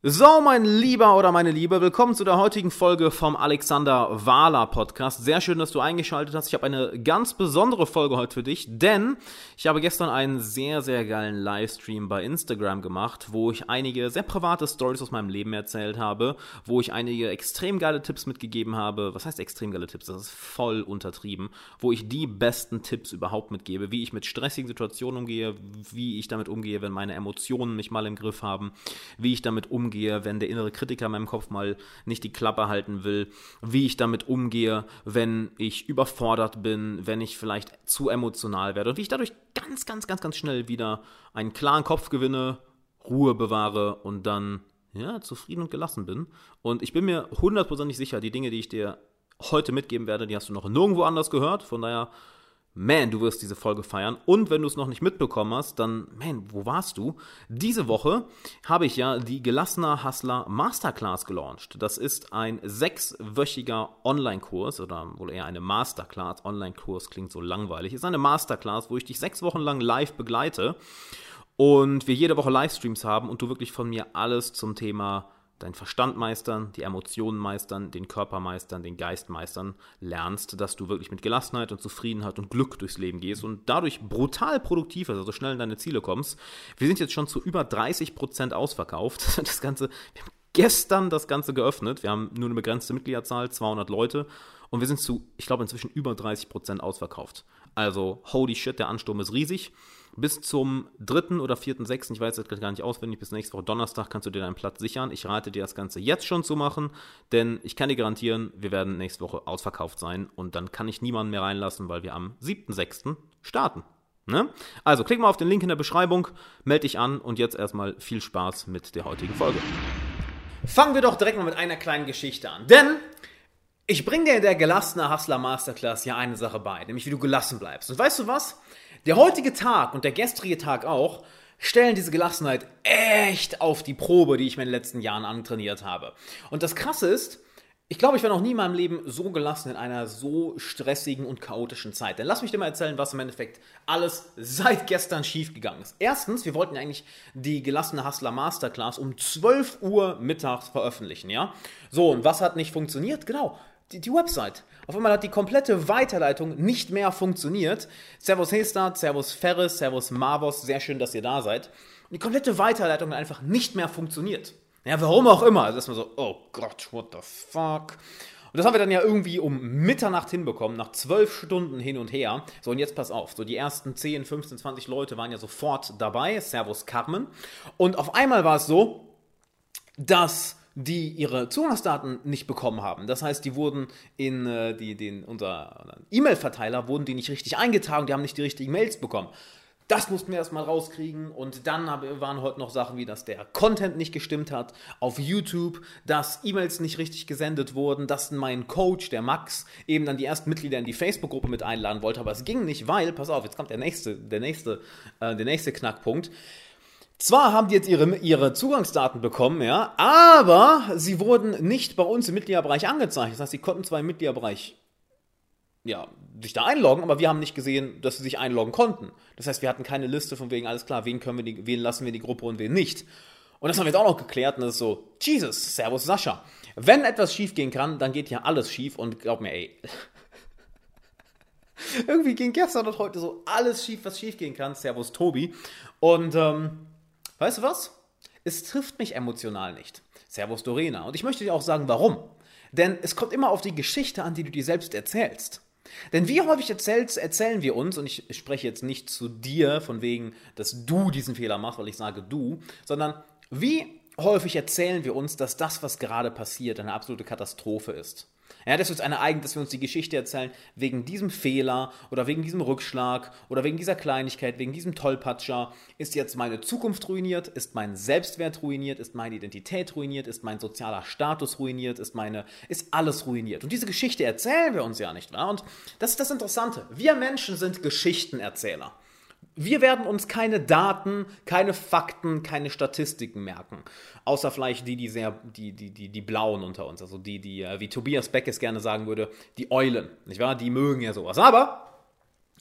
So, mein Lieber oder meine Liebe, willkommen zu der heutigen Folge vom Alexander Wahler Podcast. Sehr schön, dass du eingeschaltet hast. Ich habe eine ganz besondere Folge heute für dich, denn ich habe gestern einen sehr, sehr geilen Livestream bei Instagram gemacht, wo ich einige sehr private Stories aus meinem Leben erzählt habe, wo ich einige extrem geile Tipps mitgegeben habe. Was heißt extrem geile Tipps? Das ist voll untertrieben. Wo ich die besten Tipps überhaupt mitgebe, wie ich mit stressigen Situationen umgehe, wie ich damit umgehe, wenn meine Emotionen mich mal im Griff haben, wie ich damit umgehe, umgehe, wenn der innere Kritiker in meinem Kopf mal nicht die Klappe halten will, wie ich damit umgehe, wenn ich überfordert bin, wenn ich vielleicht zu emotional werde und wie ich dadurch ganz, ganz, ganz, ganz schnell wieder einen klaren Kopf gewinne, Ruhe bewahre und dann ja, zufrieden und gelassen bin. Und ich bin mir hundertprozentig sicher, die Dinge, die ich dir heute mitgeben werde, die hast du noch nirgendwo anders gehört. Von daher man, du wirst diese Folge feiern. Und wenn du es noch nicht mitbekommen hast, dann, man, wo warst du? Diese Woche habe ich ja die Gelassener Hustler Masterclass gelauncht. Das ist ein sechswöchiger Online-Kurs oder wohl eher eine Masterclass. Online-Kurs klingt so langweilig. Ist eine Masterclass, wo ich dich sechs Wochen lang live begleite und wir jede Woche Livestreams haben und du wirklich von mir alles zum Thema deinen Verstand meistern, die Emotionen meistern, den Körper meistern, den Geist meistern lernst, dass du wirklich mit Gelassenheit und Zufriedenheit und Glück durchs Leben gehst und dadurch brutal produktiv, also schnell in deine Ziele kommst. Wir sind jetzt schon zu über 30 Prozent ausverkauft. Das Ganze, wir haben gestern das Ganze geöffnet. Wir haben nur eine begrenzte Mitgliederzahl, 200 Leute und wir sind zu, ich glaube, inzwischen über 30 Prozent ausverkauft. Also, holy shit, der Ansturm ist riesig bis zum 3. oder 4.6., ich weiß jetzt gar nicht auswendig, bis nächste Woche Donnerstag kannst du dir deinen Platz sichern. Ich rate dir das Ganze jetzt schon zu machen, denn ich kann dir garantieren, wir werden nächste Woche ausverkauft sein und dann kann ich niemanden mehr reinlassen, weil wir am 7.6. starten. Ne? Also klick mal auf den Link in der Beschreibung, melde dich an und jetzt erstmal viel Spaß mit der heutigen Folge. Fangen wir doch direkt mal mit einer kleinen Geschichte an, denn ich bringe dir in der gelassene Hustler Masterclass ja eine Sache bei, nämlich wie du gelassen bleibst. Und weißt du was? Der heutige Tag und der gestrige Tag auch stellen diese Gelassenheit echt auf die Probe, die ich mir in den letzten Jahren antrainiert habe. Und das Krasse ist, ich glaube, ich war noch nie in meinem Leben so gelassen in einer so stressigen und chaotischen Zeit. Denn lass mich dir mal erzählen, was im Endeffekt alles seit gestern schiefgegangen ist. Erstens, wir wollten eigentlich die gelassene Hustler Masterclass um 12 Uhr mittags veröffentlichen, ja? So, und was hat nicht funktioniert? Genau, die, die Website. Auf einmal hat die komplette Weiterleitung nicht mehr funktioniert. Servus Hestad, Servus Ferris, Servus Marvos, sehr schön, dass ihr da seid. Und die komplette Weiterleitung hat einfach nicht mehr funktioniert. Ja, warum auch immer. Also erstmal so, oh Gott, what the fuck. Und das haben wir dann ja irgendwie um Mitternacht hinbekommen, nach zwölf Stunden hin und her. So, und jetzt pass auf, so die ersten 10, 15, 20 Leute waren ja sofort dabei. Servus Carmen. Und auf einmal war es so, dass die ihre Zugangsdaten nicht bekommen haben. Das heißt, die wurden in äh, die, den, unser E-Mail-Verteiler wurden die nicht richtig eingetragen, die haben nicht die richtigen Mails bekommen. Das mussten wir erstmal rauskriegen und dann waren heute noch Sachen wie, dass der Content nicht gestimmt hat auf YouTube, dass E-Mails nicht richtig gesendet wurden, dass mein Coach, der Max, eben dann die ersten Mitglieder in die Facebook-Gruppe mit einladen wollte, aber es ging nicht, weil, pass auf, jetzt kommt der nächste, der nächste, äh, der nächste Knackpunkt. Zwar haben die jetzt ihre, ihre Zugangsdaten bekommen, ja, aber sie wurden nicht bei uns im Mitgliederbereich angezeigt. Das heißt, sie konnten zwar im Mitgliederbereich ja, sich da einloggen, aber wir haben nicht gesehen, dass sie sich einloggen konnten. Das heißt, wir hatten keine Liste von wegen, alles klar, wen können wir die, wen lassen wir die Gruppe und wen nicht. Und das haben wir jetzt auch noch geklärt und das ist so, Jesus, Servus Sascha. Wenn etwas schief gehen kann, dann geht ja alles schief und glaub mir, ey. Irgendwie ging gestern und heute so alles schief, was schief gehen kann. Servus Tobi. Und ähm, Weißt du was? Es trifft mich emotional nicht. Servus Dorena. Und ich möchte dir auch sagen, warum. Denn es kommt immer auf die Geschichte an, die du dir selbst erzählst. Denn wie häufig erzählen wir uns, und ich spreche jetzt nicht zu dir von wegen, dass du diesen Fehler machst, weil ich sage du, sondern wie häufig erzählen wir uns, dass das, was gerade passiert, eine absolute Katastrophe ist. Ja, das ist eine Eigen, dass wir uns die Geschichte erzählen, wegen diesem Fehler oder wegen diesem Rückschlag oder wegen dieser Kleinigkeit, wegen diesem Tollpatscher ist jetzt meine Zukunft ruiniert, ist mein Selbstwert ruiniert, ist meine Identität ruiniert, ist mein sozialer Status ruiniert, ist meine, ist alles ruiniert. Und diese Geschichte erzählen wir uns ja nicht wahr? Und das ist das Interessante. Wir Menschen sind Geschichtenerzähler. Wir werden uns keine Daten, keine Fakten, keine Statistiken merken. Außer vielleicht die, die sehr, die, die, die, die Blauen unter uns. Also die, die, äh, wie Tobias Beck es gerne sagen würde, die Eulen. Nicht wahr? Die mögen ja sowas. Aber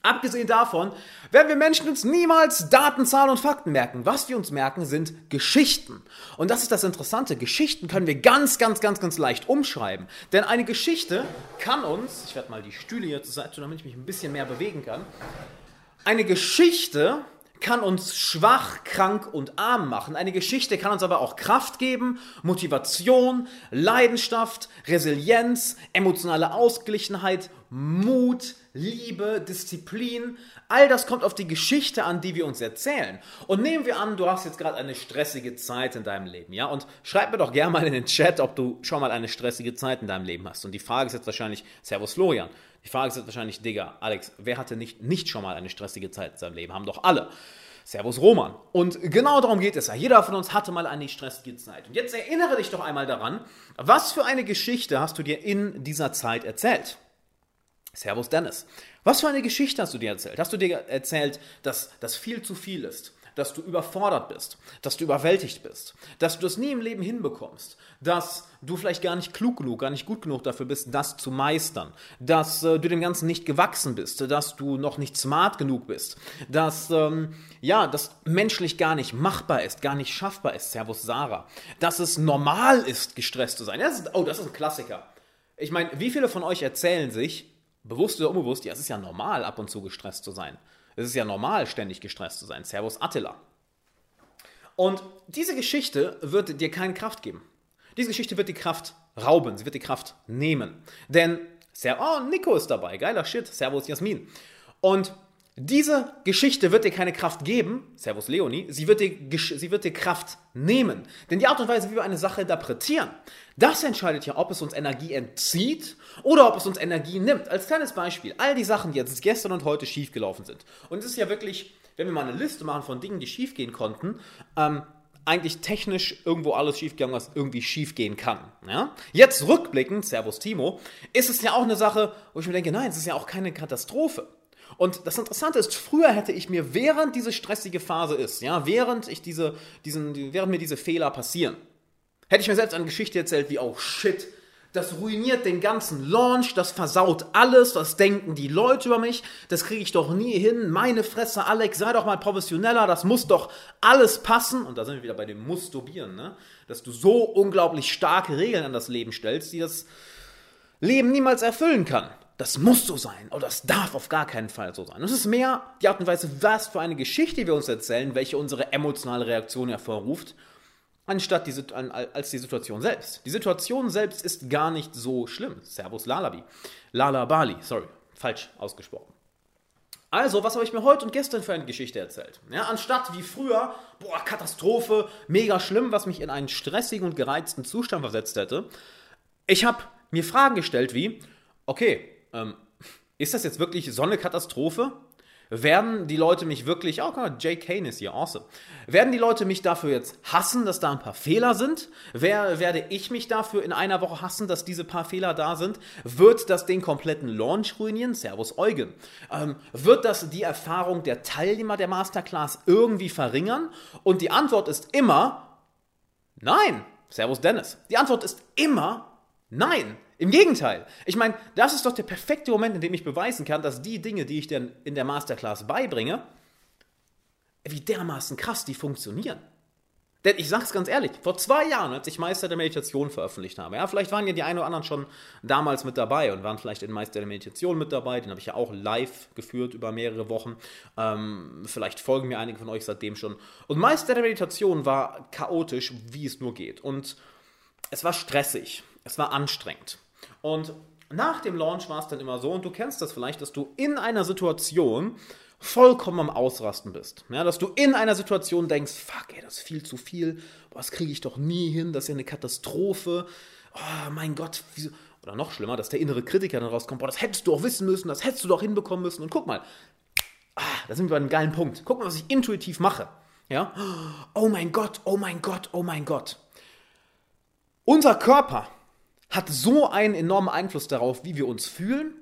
Abgesehen davon werden wir Menschen uns niemals Daten, Zahlen und Fakten merken. Was wir uns merken, sind Geschichten. Und das ist das Interessante. Geschichten können wir ganz, ganz, ganz, ganz leicht umschreiben. Denn eine Geschichte kann uns, ich werde mal die Stühle hier zur Seite damit ich mich ein bisschen mehr bewegen kann. Eine Geschichte kann uns schwach, krank und arm machen. Eine Geschichte kann uns aber auch Kraft geben, Motivation, Leidenschaft, Resilienz, emotionale Ausgeglichenheit, Mut, Liebe, Disziplin. All das kommt auf die Geschichte an, die wir uns erzählen. Und nehmen wir an, du hast jetzt gerade eine stressige Zeit in deinem Leben, ja? Und schreib mir doch gerne mal in den Chat, ob du schon mal eine stressige Zeit in deinem Leben hast. Und die Frage ist jetzt wahrscheinlich, Servus Florian. Die Frage ist jetzt wahrscheinlich, Digga, Alex, wer hatte nicht, nicht schon mal eine stressige Zeit in seinem Leben? Haben doch alle. Servus Roman. Und genau darum geht es ja. Jeder von uns hatte mal eine stressige Zeit. Und jetzt erinnere dich doch einmal daran, was für eine Geschichte hast du dir in dieser Zeit erzählt? Servus Dennis. Was für eine Geschichte hast du dir erzählt? Hast du dir erzählt, dass das viel zu viel ist? Dass du überfordert bist? Dass du überwältigt bist? Dass du das nie im Leben hinbekommst? Dass du vielleicht gar nicht klug genug, gar nicht gut genug dafür bist, das zu meistern? Dass äh, du dem Ganzen nicht gewachsen bist? Dass du noch nicht smart genug bist? Dass, ähm, ja, das menschlich gar nicht machbar ist, gar nicht schaffbar ist? Servus Sarah. Dass es normal ist, gestresst zu sein? Das ist, oh, das ist ein Klassiker. Ich meine, wie viele von euch erzählen sich, bewusst oder unbewusst, ja, es ist ja normal, ab und zu gestresst zu sein. Es ist ja normal, ständig gestresst zu sein. Servus Attila. Und diese Geschichte wird dir keine Kraft geben. Diese Geschichte wird die Kraft rauben, sie wird die Kraft nehmen. Denn, oh, Nico ist dabei, geiler Shit, Servus Jasmin. Und diese Geschichte wird dir keine Kraft geben, Servus Leonie, sie wird, dir, sie wird dir Kraft nehmen. Denn die Art und Weise, wie wir eine Sache interpretieren, das entscheidet ja, ob es uns Energie entzieht oder ob es uns Energie nimmt. Als kleines Beispiel, all die Sachen, die jetzt gestern und heute schiefgelaufen sind. Und es ist ja wirklich, wenn wir mal eine Liste machen von Dingen, die schiefgehen konnten, ähm, eigentlich technisch irgendwo alles schiefgegangen, was irgendwie schiefgehen kann. Ja? Jetzt rückblickend, Servus Timo, ist es ja auch eine Sache, wo ich mir denke, nein, es ist ja auch keine Katastrophe. Und das Interessante ist, früher hätte ich mir, während diese stressige Phase ist, ja, während ich diese, diesen, während mir diese Fehler passieren, hätte ich mir selbst eine Geschichte erzählt wie, oh shit, das ruiniert den ganzen Launch, das versaut alles, was denken die Leute über mich, das kriege ich doch nie hin, meine Fresse, Alex, sei doch mal professioneller, das muss doch alles passen. Und da sind wir wieder bei dem Musturbieren, ne? dass du so unglaublich starke Regeln an das Leben stellst, die das Leben niemals erfüllen kann das muss so sein oder das darf auf gar keinen Fall so sein. Es ist mehr die Art und Weise, was für eine Geschichte wir uns erzählen, welche unsere emotionale Reaktion hervorruft, anstatt die, als die Situation selbst. Die Situation selbst ist gar nicht so schlimm. Servus Lalabi. Lala Bali, sorry, falsch ausgesprochen. Also, was habe ich mir heute und gestern für eine Geschichte erzählt? Ja, anstatt wie früher, boah, Katastrophe, mega schlimm, was mich in einen stressigen und gereizten Zustand versetzt hätte, ich habe mir Fragen gestellt wie, okay, ähm, ist das jetzt wirklich so eine Katastrophe? Werden die Leute mich wirklich, oh, guck mal, Jay Kane ist hier, awesome. Werden die Leute mich dafür jetzt hassen, dass da ein paar Fehler sind? Wer, werde ich mich dafür in einer Woche hassen, dass diese paar Fehler da sind? Wird das den kompletten Launch ruinieren? Servus Eugen. Ähm, wird das die Erfahrung der Teilnehmer der Masterclass irgendwie verringern? Und die Antwort ist immer nein. Servus Dennis. Die Antwort ist immer nein. Im Gegenteil. Ich meine, das ist doch der perfekte Moment, in dem ich beweisen kann, dass die Dinge, die ich denn in der Masterclass beibringe, wie dermaßen krass die funktionieren. Denn ich sag's ganz ehrlich, vor zwei Jahren, als ich Meister der Meditation veröffentlicht habe, ja, vielleicht waren ja die einen oder anderen schon damals mit dabei und waren vielleicht in Meister der Meditation mit dabei, den habe ich ja auch live geführt über mehrere Wochen. Ähm, vielleicht folgen mir einige von euch seitdem schon. Und Meister der Meditation war chaotisch, wie es nur geht. Und es war stressig, es war anstrengend. Und nach dem Launch war es dann immer so, und du kennst das vielleicht, dass du in einer Situation vollkommen am Ausrasten bist. Ja, dass du in einer Situation denkst, fuck, ey, das ist viel zu viel, das kriege ich doch nie hin, das ist ja eine Katastrophe. Oh mein Gott, wieso? Oder noch schlimmer, dass der innere Kritiker dann rauskommt, boah, das hättest du auch wissen müssen, das hättest du doch hinbekommen müssen. Und guck mal, ah, da sind wir bei einem geilen Punkt. Guck mal, was ich intuitiv mache. Ja? Oh mein Gott, oh mein Gott, oh mein Gott. Unser Körper hat so einen enormen Einfluss darauf, wie wir uns fühlen,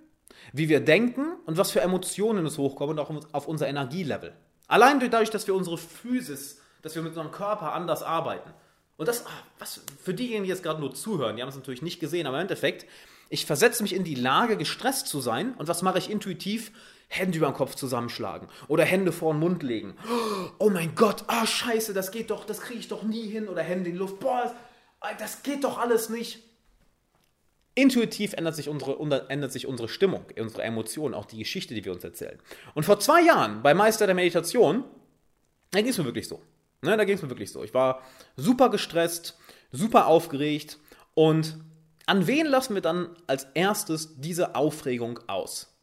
wie wir denken und was für Emotionen es hochkommen und auch auf unser Energielevel. Allein dadurch, dass wir unsere Physis, dass wir mit unserem Körper anders arbeiten. Und das, ah, was für diejenigen, die jetzt gerade nur zuhören, die haben es natürlich nicht gesehen, aber im Endeffekt, Ich versetze mich in die Lage, gestresst zu sein. Und was mache ich intuitiv? Hände über den Kopf zusammenschlagen oder Hände vor den Mund legen. Oh mein Gott, ah oh, scheiße, das geht doch, das kriege ich doch nie hin. Oder Hände in die Luft, boah, das, das geht doch alles nicht. Intuitiv ändert sich, unsere, ändert sich unsere Stimmung, unsere Emotionen, auch die Geschichte, die wir uns erzählen. Und vor zwei Jahren bei Meister der Meditation, da ging es mir wirklich so. Ne, da ging es mir wirklich so. Ich war super gestresst, super aufgeregt und an wen lassen wir dann als erstes diese Aufregung aus?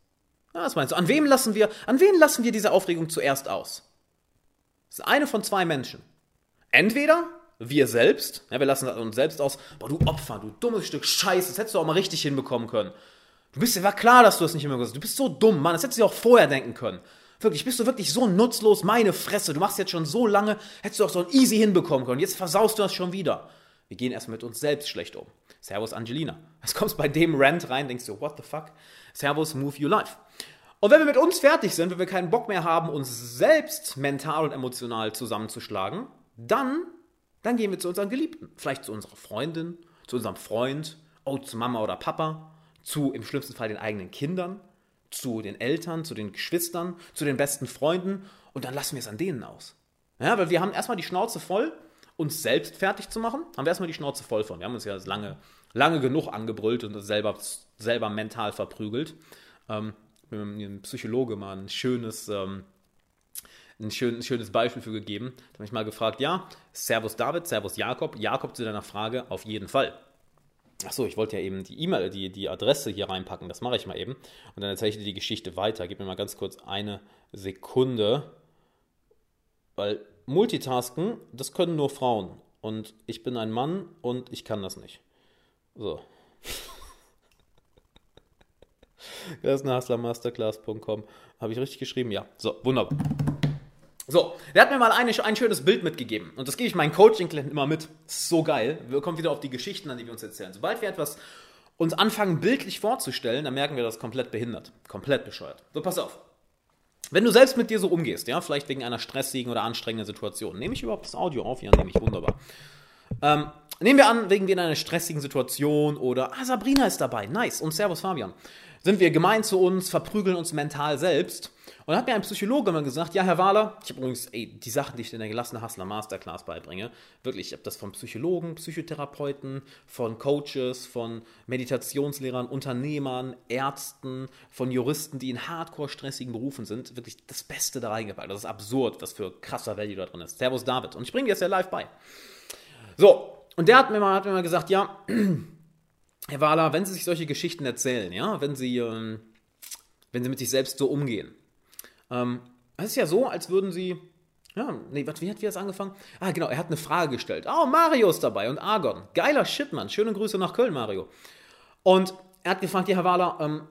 Ja, was meinst du? An wem lassen wir, an wen lassen wir diese Aufregung zuerst aus? Das ist eine von zwei Menschen. Entweder wir selbst, ja, wir lassen uns selbst aus, boah, du Opfer, du dummes Stück Scheiße, das hättest du auch mal richtig hinbekommen können. Du bist, war klar, dass du das nicht immer hast. Du bist so dumm, Mann, das hättest du auch vorher denken können. Wirklich, bist du wirklich so nutzlos, meine Fresse. Du machst jetzt schon so lange, hättest du auch so ein easy hinbekommen können. Jetzt versaust du das schon wieder. Wir gehen erstmal mit uns selbst schlecht um. Servus Angelina. Jetzt kommst bei dem Rant rein, denkst du, what the fuck? Servus, move your life. Und wenn wir mit uns fertig sind, wenn wir keinen Bock mehr haben, uns selbst mental und emotional zusammenzuschlagen, dann, dann gehen wir zu unseren Geliebten. Vielleicht zu unserer Freundin, zu unserem Freund, oh, zu Mama oder Papa, zu im schlimmsten Fall den eigenen Kindern, zu den Eltern, zu den Geschwistern, zu den besten Freunden und dann lassen wir es an denen aus. Ja, weil wir haben erstmal die Schnauze voll, uns selbst fertig zu machen, haben wir erstmal die Schnauze voll von. Wir haben uns ja lange, lange genug angebrüllt und selber, selber mental verprügelt. Ähm, mir ein Psychologe mal ein schönes, ähm, ein, schön, schönes Beispiel für gegeben. Da habe ich mal gefragt, ja, Servus David, Servus Jakob. Jakob zu deiner Frage, auf jeden Fall. Achso, ich wollte ja eben die E-Mail, die, die Adresse hier reinpacken, das mache ich mal eben. Und dann erzähle ich dir die Geschichte weiter. Gib mir mal ganz kurz eine Sekunde. Weil Multitasken, das können nur Frauen. Und ich bin ein Mann und ich kann das nicht. So. das ist eine hustlermasterclass.com. Habe ich richtig geschrieben? Ja. So, wunderbar. So, der hat mir mal eine, ein schönes Bild mitgegeben. Und das gebe ich meinen Coaching-Klienten immer mit. so geil. Wir kommen wieder auf die Geschichten an, die wir uns erzählen. Sobald wir etwas uns anfangen, bildlich vorzustellen, dann merken wir, das komplett behindert. Komplett bescheuert. So, pass auf. Wenn du selbst mit dir so umgehst, ja, vielleicht wegen einer stressigen oder anstrengenden Situation, nehme ich überhaupt das Audio auf? Ja, nehme ich, wunderbar. Ähm, nehmen wir an, wegen einer stressigen Situation oder, ah, Sabrina ist dabei, nice, und Servus Fabian sind wir gemein zu uns, verprügeln uns mental selbst. Und hat mir ein Psychologe mal gesagt, ja, Herr Wahler, ich habe übrigens, ey, die Sachen, die ich in der gelassene Hustler Masterclass beibringe, wirklich, ich habe das von Psychologen, Psychotherapeuten, von Coaches, von Meditationslehrern, Unternehmern, Ärzten, von Juristen, die in hardcore stressigen Berufen sind, wirklich das Beste da reingepackt. Das ist absurd, was für krasser Value da drin ist. Servus David. Und ich bringe dir das ja live bei. So, und der hat mir mal, hat mir mal gesagt, ja, Herr Wahler, wenn Sie sich solche Geschichten erzählen, ja, wenn Sie, ähm, wenn Sie mit sich selbst so umgehen, ähm, es ist ja so, als würden Sie, ja, nee, wie hat wie das angefangen? Ah, genau, er hat eine Frage gestellt. Oh, Mario ist dabei und Argon. Geiler Shit, Mann. Schöne Grüße nach Köln, Mario. Und er hat gefragt, ja, Herr Wahler, ähm,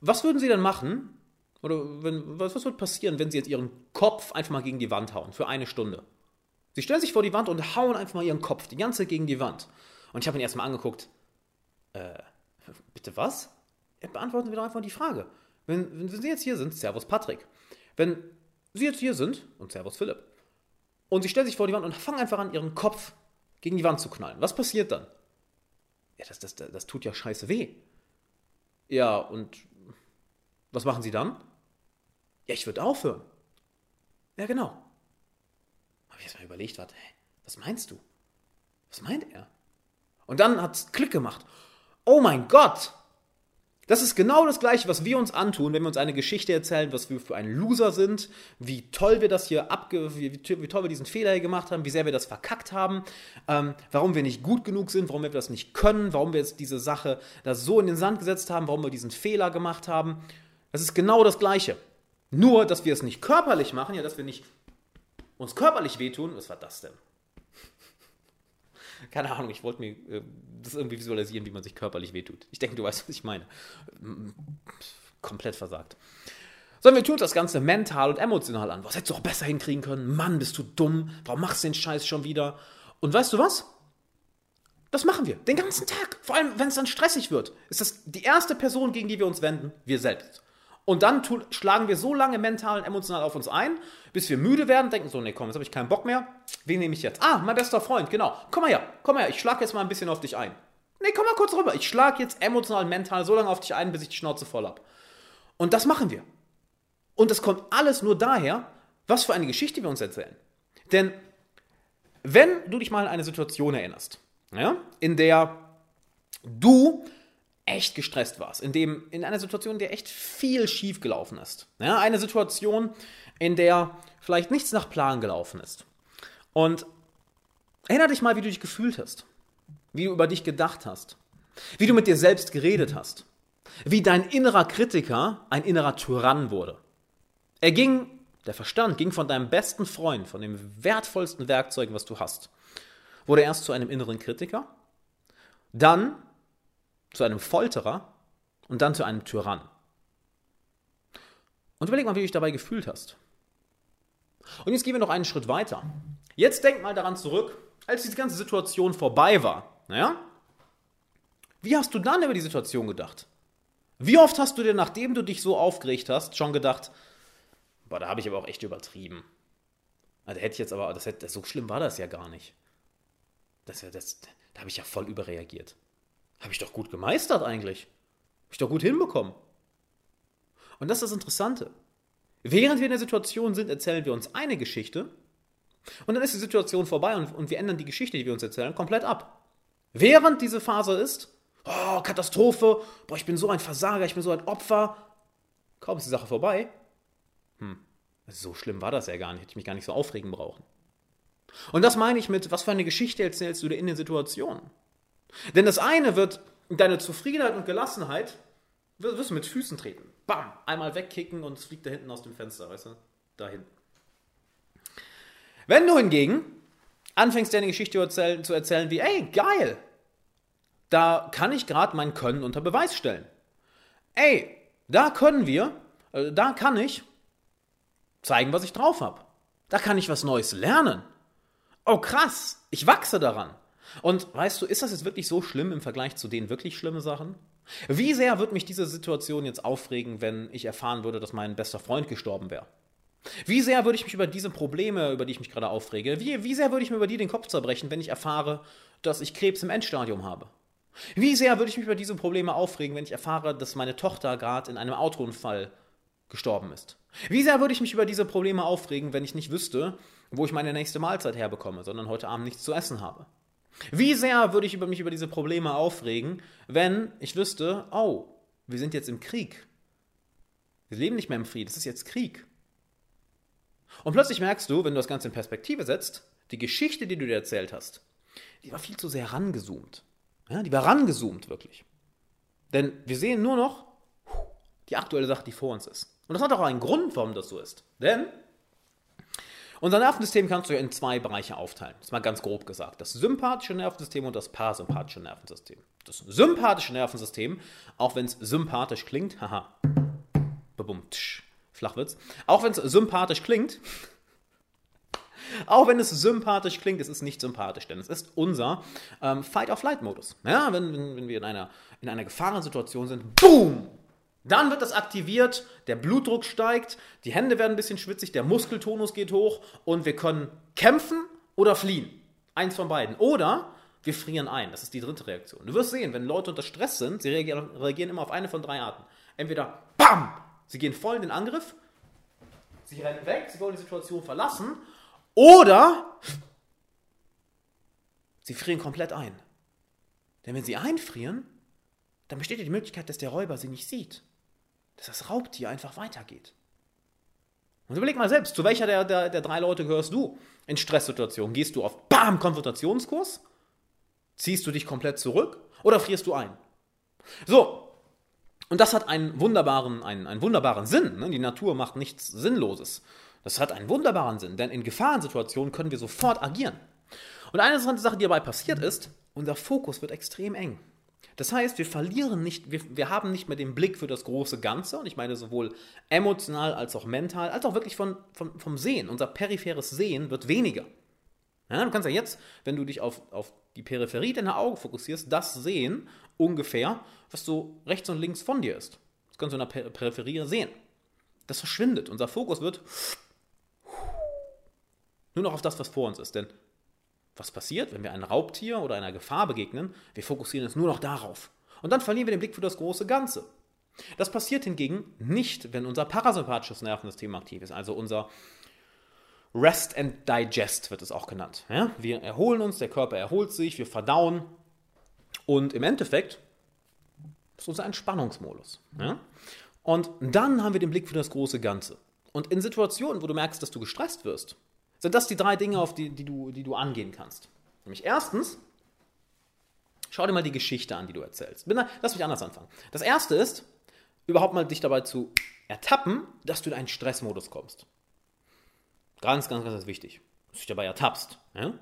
was würden Sie denn machen, oder wenn, was, was wird passieren, wenn Sie jetzt Ihren Kopf einfach mal gegen die Wand hauen, für eine Stunde? Sie stellen sich vor die Wand und hauen einfach mal Ihren Kopf die ganze Zeit gegen die Wand. Und ich habe ihn erstmal angeguckt. Äh, bitte was? Ja, beantworten wir doch einfach die Frage. Wenn, wenn Sie jetzt hier sind, Servus Patrick. Wenn Sie jetzt hier sind, und Servus Philipp, und Sie stellen sich vor die Wand und fangen einfach an, Ihren Kopf gegen die Wand zu knallen, was passiert dann? Ja, das, das, das tut ja scheiße weh. Ja, und was machen Sie dann? Ja, ich würde aufhören. Ja, genau. Habe ich erst mal überlegt, warte, was meinst du? Was meint er? Und dann hat es Klick gemacht. Oh mein Gott! Das ist genau das Gleiche, was wir uns antun, wenn wir uns eine Geschichte erzählen, was wir für ein Loser sind, wie toll wir das hier abge, wie, wie toll wir diesen Fehler hier gemacht haben, wie sehr wir das verkackt haben, ähm, warum wir nicht gut genug sind, warum wir das nicht können, warum wir jetzt diese Sache da so in den Sand gesetzt haben, warum wir diesen Fehler gemacht haben. Das ist genau das Gleiche. Nur, dass wir es nicht körperlich machen, ja, dass wir nicht uns körperlich wehtun. Was war das denn? Keine Ahnung, ich wollte mir äh, das irgendwie visualisieren, wie man sich körperlich wehtut. Ich denke, du weißt, was ich meine. Komplett versagt. Sondern wir tun das Ganze mental und emotional an. Was hättest du auch besser hinkriegen können? Mann, bist du dumm? Warum machst du den Scheiß schon wieder? Und weißt du was? Das machen wir. Den ganzen Tag. Vor allem, wenn es dann stressig wird. Ist das die erste Person, gegen die wir uns wenden? Wir selbst. Und dann tun, schlagen wir so lange mental und emotional auf uns ein, bis wir müde werden, denken so, nee, komm, jetzt habe ich keinen Bock mehr. Wen nehme ich jetzt? Ah, mein bester Freund, genau. Komm mal her, komm mal her, ich schlage jetzt mal ein bisschen auf dich ein. Nee, komm mal kurz rüber. Ich schlage jetzt emotional, mental so lange auf dich ein, bis ich die Schnauze voll hab. Und das machen wir. Und das kommt alles nur daher, was für eine Geschichte wir uns erzählen. Denn wenn du dich mal an eine Situation erinnerst, ja, in der du echt gestresst warst, in, dem, in einer Situation, in der echt viel schief gelaufen ist, ja, eine Situation, in der vielleicht nichts nach Plan gelaufen ist. Und erinnere dich mal, wie du dich gefühlt hast, wie du über dich gedacht hast, wie du mit dir selbst geredet hast, wie dein innerer Kritiker ein innerer Tyrann wurde. Er ging der Verstand ging von deinem besten Freund, von dem wertvollsten Werkzeug, was du hast, wurde erst zu einem inneren Kritiker, dann zu einem Folterer und dann zu einem Tyrann. Und überleg mal, wie du dich dabei gefühlt hast. Und jetzt gehen wir noch einen Schritt weiter. Jetzt denk mal daran zurück, als diese ganze Situation vorbei war. Naja? Wie hast du dann über die Situation gedacht? Wie oft hast du dir, nachdem du dich so aufgeregt hast, schon gedacht, Boah, da habe ich aber auch echt übertrieben. Also, da hätte ich jetzt aber, das hätte, so schlimm war das ja gar nicht. Das, das, da habe ich ja voll überreagiert. Habe ich doch gut gemeistert eigentlich. Habe ich doch gut hinbekommen. Und das ist das Interessante. Während wir in der Situation sind, erzählen wir uns eine Geschichte und dann ist die Situation vorbei und, und wir ändern die Geschichte, die wir uns erzählen, komplett ab. Während diese Phase ist, oh, Katastrophe, boah, ich bin so ein Versager, ich bin so ein Opfer, kaum ist die Sache vorbei, hm, so schlimm war das ja gar nicht, hätte ich mich gar nicht so aufregen brauchen. Und das meine ich mit, was für eine Geschichte erzählst du dir in den Situationen? Denn das eine wird deine Zufriedenheit und Gelassenheit, wirst du mit Füßen treten. Bam, einmal wegkicken und es fliegt da hinten aus dem Fenster, weißt du? Dahin. Wenn du hingegen anfängst, deine Geschichte zu erzählen wie, ey, geil, da kann ich gerade mein Können unter Beweis stellen. Ey, da können wir, äh, da kann ich zeigen, was ich drauf habe. Da kann ich was Neues lernen. Oh krass, ich wachse daran. Und weißt du, ist das jetzt wirklich so schlimm im Vergleich zu den wirklich schlimmen Sachen? Wie sehr würde mich diese Situation jetzt aufregen, wenn ich erfahren würde, dass mein bester Freund gestorben wäre? Wie sehr würde ich mich über diese Probleme, über die ich mich gerade aufrege, wie, wie sehr würde ich mir über die den Kopf zerbrechen, wenn ich erfahre, dass ich Krebs im Endstadium habe? Wie sehr würde ich mich über diese Probleme aufregen, wenn ich erfahre, dass meine Tochter gerade in einem Autounfall gestorben ist? Wie sehr würde ich mich über diese Probleme aufregen, wenn ich nicht wüsste, wo ich meine nächste Mahlzeit herbekomme, sondern heute Abend nichts zu essen habe? Wie sehr würde ich über mich über diese Probleme aufregen, wenn ich wüsste, oh, wir sind jetzt im Krieg. Wir leben nicht mehr im Frieden, es ist jetzt Krieg. Und plötzlich merkst du, wenn du das Ganze in Perspektive setzt, die Geschichte, die du dir erzählt hast, die war viel zu sehr rangezoomt. Ja, die war rangezoomt, wirklich. Denn wir sehen nur noch die aktuelle Sache, die vor uns ist. Und das hat auch einen Grund, warum das so ist. Denn unser Nervensystem kannst du in zwei Bereiche aufteilen. Das ist mal ganz grob gesagt. Das sympathische Nervensystem und das parasympathische Nervensystem. Das sympathische Nervensystem, auch wenn es sympathisch klingt, haha, babumtsch, Flachwitz, auch wenn es sympathisch klingt, auch wenn es sympathisch klingt, es ist nicht sympathisch, denn es ist unser ähm, Fight-of-Flight-Modus. Ja, wenn, wenn, wenn wir in einer, in einer Gefahrensituation sind, boom, dann wird das aktiviert, der Blutdruck steigt, die Hände werden ein bisschen schwitzig, der Muskeltonus geht hoch und wir können kämpfen oder fliehen. Eins von beiden. Oder wir frieren ein. Das ist die dritte Reaktion. Du wirst sehen, wenn Leute unter Stress sind, sie reagieren, reagieren immer auf eine von drei Arten. Entweder BAM! Sie gehen voll in den Angriff, sie rennen weg, sie wollen die Situation verlassen, oder sie frieren komplett ein. Denn wenn sie einfrieren, dann besteht ja die Möglichkeit, dass der Räuber sie nicht sieht dass das Raubtier einfach weitergeht. Und überleg mal selbst, zu welcher der, der, der drei Leute gehörst du in Stresssituationen? Gehst du auf BAM Konfrontationskurs? Ziehst du dich komplett zurück oder frierst du ein? So, und das hat einen wunderbaren, einen, einen wunderbaren Sinn. Ne? Die Natur macht nichts Sinnloses. Das hat einen wunderbaren Sinn, denn in Gefahrensituationen können wir sofort agieren. Und eine interessante Sache, die dabei passiert ist, unser Fokus wird extrem eng. Das heißt, wir verlieren nicht, wir, wir haben nicht mehr den Blick für das große Ganze, und ich meine sowohl emotional als auch mental, als auch wirklich von, von, vom Sehen. Unser peripheres Sehen wird weniger. Ja, du kannst ja jetzt, wenn du dich auf, auf die Peripherie deiner Augen fokussierst, das sehen ungefähr, was so rechts und links von dir ist. Das kannst du in der per Peripherie sehen. Das verschwindet. Unser Fokus wird nur noch auf das, was vor uns ist. Denn was passiert, wenn wir einem Raubtier oder einer Gefahr begegnen? Wir fokussieren uns nur noch darauf. Und dann verlieren wir den Blick für das große Ganze. Das passiert hingegen nicht, wenn unser parasympathisches Nervensystem aktiv ist, also unser Rest and Digest wird es auch genannt. Ja? Wir erholen uns, der Körper erholt sich, wir verdauen und im Endeffekt ist unser Entspannungsmodus. Ja? Und dann haben wir den Blick für das große Ganze. Und in Situationen, wo du merkst, dass du gestresst wirst, sind das die drei Dinge, auf die, die, du, die du angehen kannst. Nämlich erstens, schau dir mal die Geschichte an, die du erzählst. Lass mich anders anfangen. Das erste ist, überhaupt mal dich dabei zu ertappen, dass du in einen Stressmodus kommst. Ganz, ganz, ganz wichtig. Dass du dich dabei ertappst. Ja?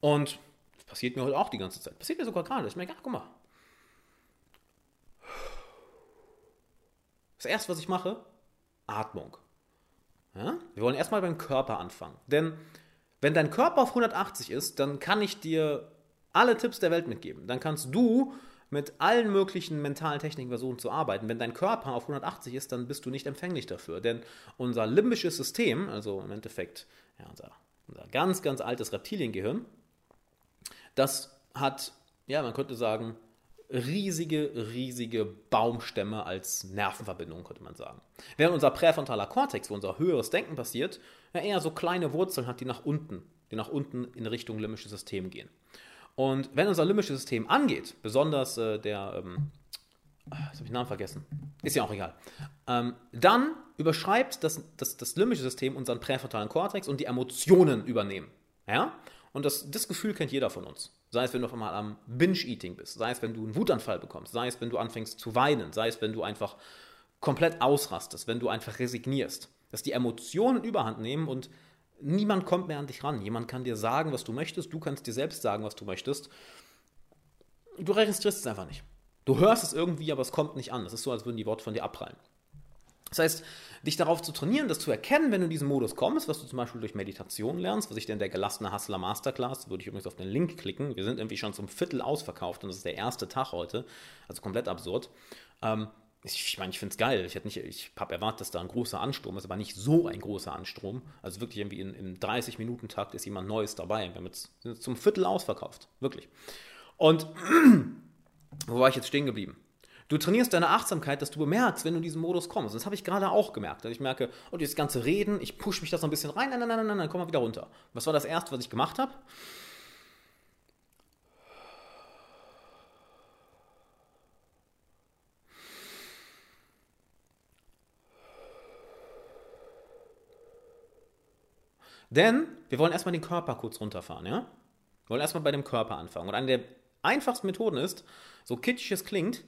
Und das passiert mir heute auch die ganze Zeit. Passiert mir sogar gerade. Ich merke, ach, guck mal. Das erste, was ich mache, Atmung. Ja? Wir wollen erstmal beim Körper anfangen. Denn wenn dein Körper auf 180 ist, dann kann ich dir alle Tipps der Welt mitgeben. Dann kannst du mit allen möglichen mentalen Techniken versuchen zu arbeiten. Wenn dein Körper auf 180 ist, dann bist du nicht empfänglich dafür. Denn unser limbisches System, also im Endeffekt ja, unser, unser ganz, ganz altes Reptiliengehirn, das hat, ja, man könnte sagen, riesige, riesige Baumstämme als Nervenverbindung, könnte man sagen. Während unser präfrontaler Kortex, wo unser höheres Denken passiert, ja eher so kleine Wurzeln hat, die nach unten, die nach unten in Richtung limbisches System gehen. Und wenn unser limbisches System angeht, besonders äh, der, ähm, ah, jetzt habe ich den Namen vergessen, ist ja auch egal, ähm, dann überschreibt das, das, das limbische System unseren präfrontalen Kortex und die Emotionen übernehmen. Ja? Und das, das Gefühl kennt jeder von uns. Sei es, wenn du auf einmal am Binge-Eating bist, sei es, wenn du einen Wutanfall bekommst, sei es, wenn du anfängst zu weinen, sei es, wenn du einfach komplett ausrastest, wenn du einfach resignierst. Dass die Emotionen überhand nehmen und niemand kommt mehr an dich ran. Jemand kann dir sagen, was du möchtest, du kannst dir selbst sagen, was du möchtest. Du registrierst es einfach nicht. Du hörst es irgendwie, aber es kommt nicht an. Das ist so, als würden die Worte von dir abprallen. Das heißt, dich darauf zu trainieren, das zu erkennen, wenn du in diesen Modus kommst, was du zum Beispiel durch Meditation lernst, was ich denn der gelassene Hustler Masterclass, würde ich übrigens auf den Link klicken. Wir sind irgendwie schon zum Viertel ausverkauft und das ist der erste Tag heute, also komplett absurd. Ähm, ich meine, ich finde es geil. Ich, ich habe erwartet, dass da ein großer Anstrom ist, aber nicht so ein großer Anstrom. Also wirklich irgendwie in, im 30-Minuten-Takt ist jemand Neues dabei. Wir haben jetzt zum Viertel ausverkauft. Wirklich. Und wo war ich jetzt stehen geblieben? Du trainierst deine Achtsamkeit, dass du bemerkst, wenn du in diesen Modus kommst. Das habe ich gerade auch gemerkt. Ich merke, oh, dieses ganze Reden, ich pushe mich da so ein bisschen rein, nein, nein, nein, nein, dann komm mal wieder runter. Was war das Erste, was ich gemacht habe? Denn wir wollen erstmal den Körper kurz runterfahren, ja? Wir wollen erstmal bei dem Körper anfangen. Und eine der einfachsten Methoden ist, so kitschig es klingt,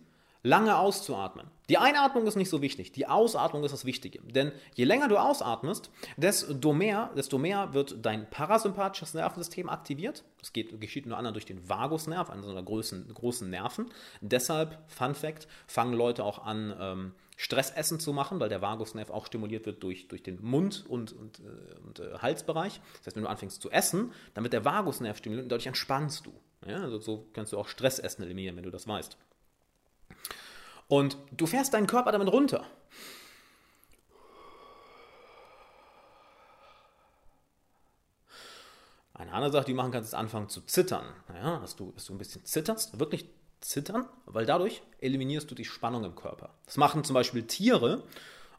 lange auszuatmen. Die Einatmung ist nicht so wichtig, die Ausatmung ist das Wichtige. Denn je länger du ausatmest, desto mehr, desto mehr wird dein parasympathisches Nervensystem aktiviert. Das geht, geschieht unter anderem durch den Vagusnerv, einen unserer großen, großen Nerven. Deshalb, Fun Fact, fangen Leute auch an, ähm, Stressessen zu machen, weil der Vagusnerv auch stimuliert wird durch, durch den Mund- und, und, äh, und äh, Halsbereich. Das heißt, wenn du anfängst zu essen, dann wird der Vagusnerv stimuliert und dadurch entspannst du. Ja, also so kannst du auch Stressessen eliminieren, wenn du das weißt. Und du fährst deinen Körper damit runter. Eine andere Sache, die du machen kannst, ist anfangen zu zittern. Ja, dass, du, dass du ein bisschen zitterst, wirklich zittern, weil dadurch eliminierst du die Spannung im Körper. Das machen zum Beispiel Tiere. Und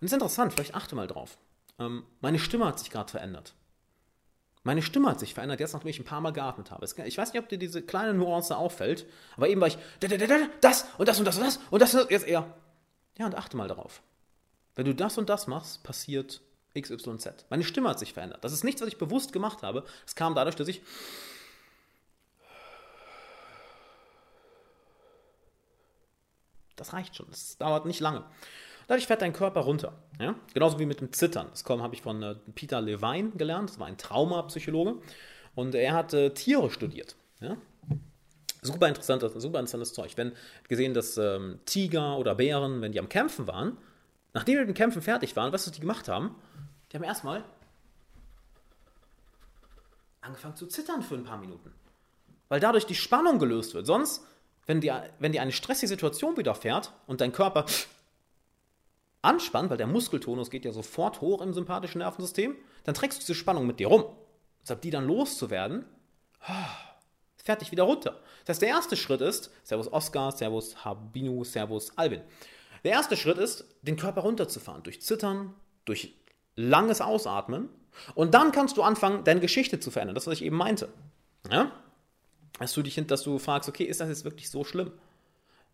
das ist interessant, vielleicht achte mal drauf. Ähm, meine Stimme hat sich gerade verändert. Meine Stimme hat sich verändert, jetzt nachdem ich ein paar Mal geatmet habe. Ich weiß nicht, ob dir diese kleine Nuance auffällt, aber eben war ich das und das und das und das und das und das, jetzt eher. Ja, und achte mal darauf. Wenn du das und das machst, passiert XYZ. Meine Stimme hat sich verändert. Das ist nichts, was ich bewusst gemacht habe. Es kam dadurch, dass ich Das reicht schon. Das dauert nicht lange. Dadurch fährt dein Körper runter. Ja? Genauso wie mit dem Zittern. Das habe ich von äh, Peter Levine gelernt. Das war ein Traumapsychologe. Und er hat äh, Tiere studiert. Ja? Super interessantes, super interessantes Zeug. Wenn gesehen, dass ähm, Tiger oder Bären, wenn die am Kämpfen waren, nachdem die mit dem Kämpfen fertig waren, was die gemacht haben? Die haben erstmal angefangen zu zittern für ein paar Minuten. Weil dadurch die Spannung gelöst wird. Sonst, wenn dir, wenn dir eine stressige Situation widerfährt und dein Körper anspannt, weil der Muskeltonus geht ja sofort hoch im sympathischen Nervensystem, dann trägst du diese Spannung mit dir rum. Deshalb die dann loszuwerden, Fertig, wieder runter. Das heißt, der erste Schritt ist, Servus Oscar, Servus Habinu, Servus Alvin. Der erste Schritt ist, den Körper runterzufahren, durch Zittern, durch langes Ausatmen. Und dann kannst du anfangen, deine Geschichte zu verändern. Das, was ich eben meinte. Ja? Dass du dich, dass du fragst, okay, ist das jetzt wirklich so schlimm?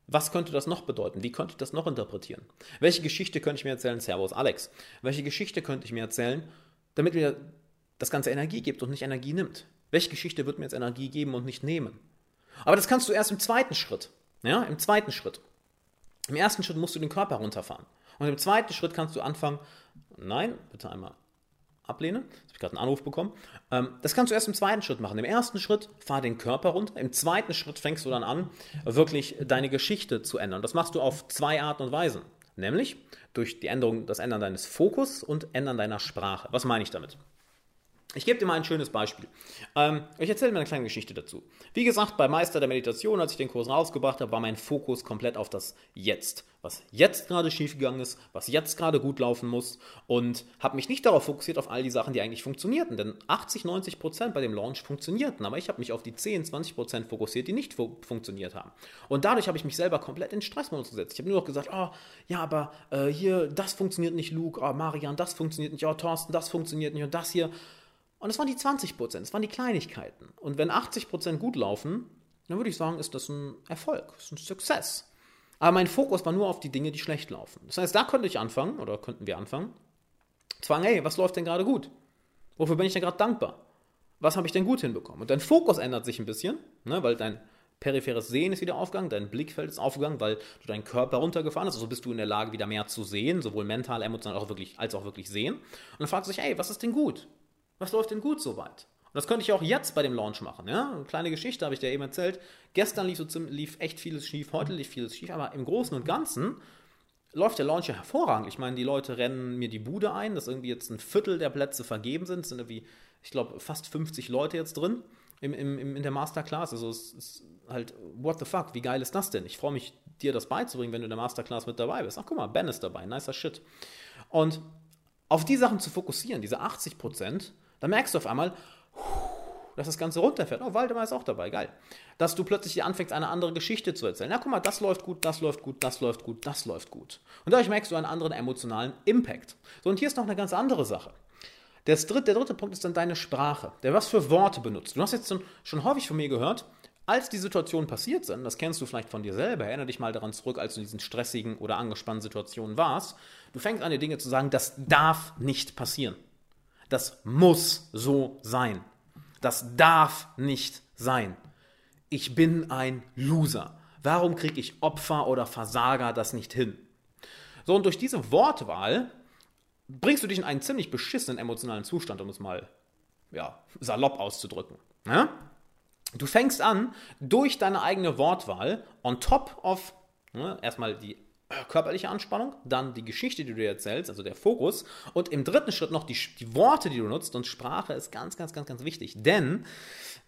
Was könnte das noch bedeuten? Wie könnte ich das noch interpretieren? Welche Geschichte könnte ich mir erzählen? Servus Alex. Welche Geschichte könnte ich mir erzählen, damit mir das Ganze Energie gibt und nicht Energie nimmt? Welche Geschichte wird mir jetzt Energie geben und nicht nehmen? Aber das kannst du erst im zweiten Schritt. Ja, im zweiten Schritt. Im ersten Schritt musst du den Körper runterfahren. Und im zweiten Schritt kannst du anfangen, nein, bitte einmal ablehnen. Jetzt habe ich gerade einen Anruf bekommen. Ähm, das kannst du erst im zweiten Schritt machen. Im ersten Schritt fahr den Körper runter. Im zweiten Schritt fängst du dann an, wirklich deine Geschichte zu ändern. Das machst du auf zwei Arten und Weisen. Nämlich durch die Änderung, das Ändern deines Fokus und Ändern deiner Sprache. Was meine ich damit? Ich gebe dir mal ein schönes Beispiel. Ähm, ich erzähle mir eine kleine Geschichte dazu. Wie gesagt, bei Meister der Meditation, als ich den Kurs rausgebracht habe, war mein Fokus komplett auf das Jetzt. Was jetzt gerade schiefgegangen ist, was jetzt gerade gut laufen muss und habe mich nicht darauf fokussiert, auf all die Sachen, die eigentlich funktionierten. Denn 80, 90 Prozent bei dem Launch funktionierten, aber ich habe mich auf die 10, 20 Prozent fokussiert, die nicht fu funktioniert haben. Und dadurch habe ich mich selber komplett in Stressmodus gesetzt. Ich habe nur noch gesagt, oh, ja, aber äh, hier, das funktioniert nicht, Luke, oh, Marian, das funktioniert nicht, oh, Thorsten, das funktioniert nicht und das hier. Und es waren die 20 Prozent, es waren die Kleinigkeiten. Und wenn 80 Prozent gut laufen, dann würde ich sagen, ist das ein Erfolg, ist ein Success. Aber mein Fokus war nur auf die Dinge, die schlecht laufen. Das heißt, da könnte ich anfangen, oder könnten wir anfangen, zu fragen, hey, was läuft denn gerade gut? Wofür bin ich denn gerade dankbar? Was habe ich denn gut hinbekommen? Und dein Fokus ändert sich ein bisschen, ne, weil dein peripheres Sehen ist wieder aufgegangen, dein Blickfeld ist aufgegangen, weil du deinen Körper runtergefahren hast. Also bist du in der Lage, wieder mehr zu sehen, sowohl mental, emotional auch wirklich, als auch wirklich sehen. Und dann fragst du dich, hey, was ist denn gut? Was läuft denn gut soweit? Und das könnte ich auch jetzt bei dem Launch machen. Ja? Eine kleine Geschichte habe ich dir eben erzählt. Gestern lief, so, lief echt vieles schief, heute lief vieles schief, aber im Großen und Ganzen läuft der Launch ja hervorragend. Ich meine, die Leute rennen mir die Bude ein, dass irgendwie jetzt ein Viertel der Plätze vergeben sind. Es sind irgendwie, ich glaube, fast 50 Leute jetzt drin im, im, in der Masterclass. Also es ist halt, what the fuck, wie geil ist das denn? Ich freue mich, dir das beizubringen, wenn du in der Masterclass mit dabei bist. Ach, guck mal, Ben ist dabei, nicer Shit. Und auf die Sachen zu fokussieren, diese 80 Prozent, dann merkst du auf einmal, dass das Ganze runterfährt. Oh, Waldemar ist auch dabei, geil. Dass du plötzlich anfängst, eine andere Geschichte zu erzählen. Na, guck mal, das läuft gut, das läuft gut, das läuft gut, das läuft gut. Und dadurch merkst du einen anderen emotionalen Impact. So, und hier ist noch eine ganz andere Sache. Der dritte, der dritte Punkt ist dann deine Sprache. Der was für Worte benutzt. Du hast jetzt schon häufig von mir gehört, als die Situationen passiert sind, das kennst du vielleicht von dir selber, erinnere dich mal daran zurück, als du in diesen stressigen oder angespannten Situationen warst, du fängst an, dir Dinge zu sagen, das darf nicht passieren. Das muss so sein. Das darf nicht sein. Ich bin ein Loser. Warum kriege ich Opfer oder Versager das nicht hin? So, und durch diese Wortwahl bringst du dich in einen ziemlich beschissenen emotionalen Zustand, um es mal ja, salopp auszudrücken. Ja? Du fängst an, durch deine eigene Wortwahl on top of ne, erstmal die körperliche Anspannung, dann die Geschichte, die du dir erzählst, also der Fokus und im dritten Schritt noch die, die Worte, die du nutzt und Sprache ist ganz, ganz, ganz, ganz wichtig, denn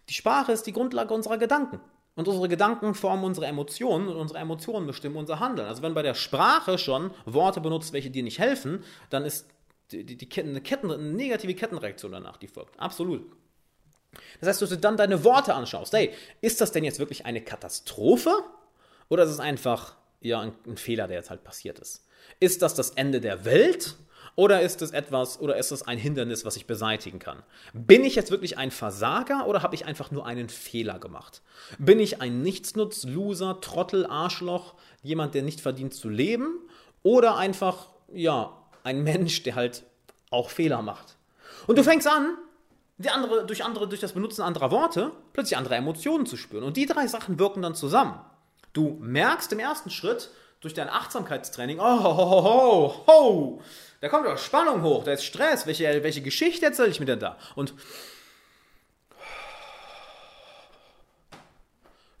die Sprache ist die Grundlage unserer Gedanken. Und unsere Gedanken formen unsere Emotionen und unsere Emotionen bestimmen unser Handeln. Also wenn bei der Sprache schon Worte benutzt, welche dir nicht helfen, dann ist die, die, Ketten, eine, Ketten, eine negative Kettenreaktion danach, die folgt. Absolut. Das heißt, dass du dann deine Worte anschaust. Hey, ist das denn jetzt wirklich eine Katastrophe? Oder ist es einfach ja ein, ein Fehler, der jetzt halt passiert ist. Ist das das Ende der Welt? Oder ist es etwas, oder ist es ein Hindernis, was ich beseitigen kann? Bin ich jetzt wirklich ein Versager oder habe ich einfach nur einen Fehler gemacht? Bin ich ein Nichtsnutz, Loser, Trottel, Arschloch, jemand, der nicht verdient zu leben? Oder einfach, ja, ein Mensch, der halt auch Fehler macht? Und du fängst an, die andere, durch, andere, durch das Benutzen anderer Worte plötzlich andere Emotionen zu spüren. Und die drei Sachen wirken dann zusammen. Du merkst im ersten Schritt durch dein Achtsamkeitstraining, oh, ho, ho, ho, ho, da kommt doch Spannung hoch, da ist Stress, welche, welche Geschichte erzähle ich mir denn da? Und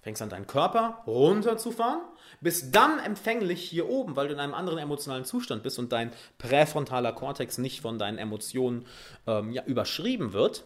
fängst an, deinen Körper runterzufahren, bist dann empfänglich hier oben, weil du in einem anderen emotionalen Zustand bist und dein präfrontaler Kortex nicht von deinen Emotionen ähm, ja, überschrieben wird.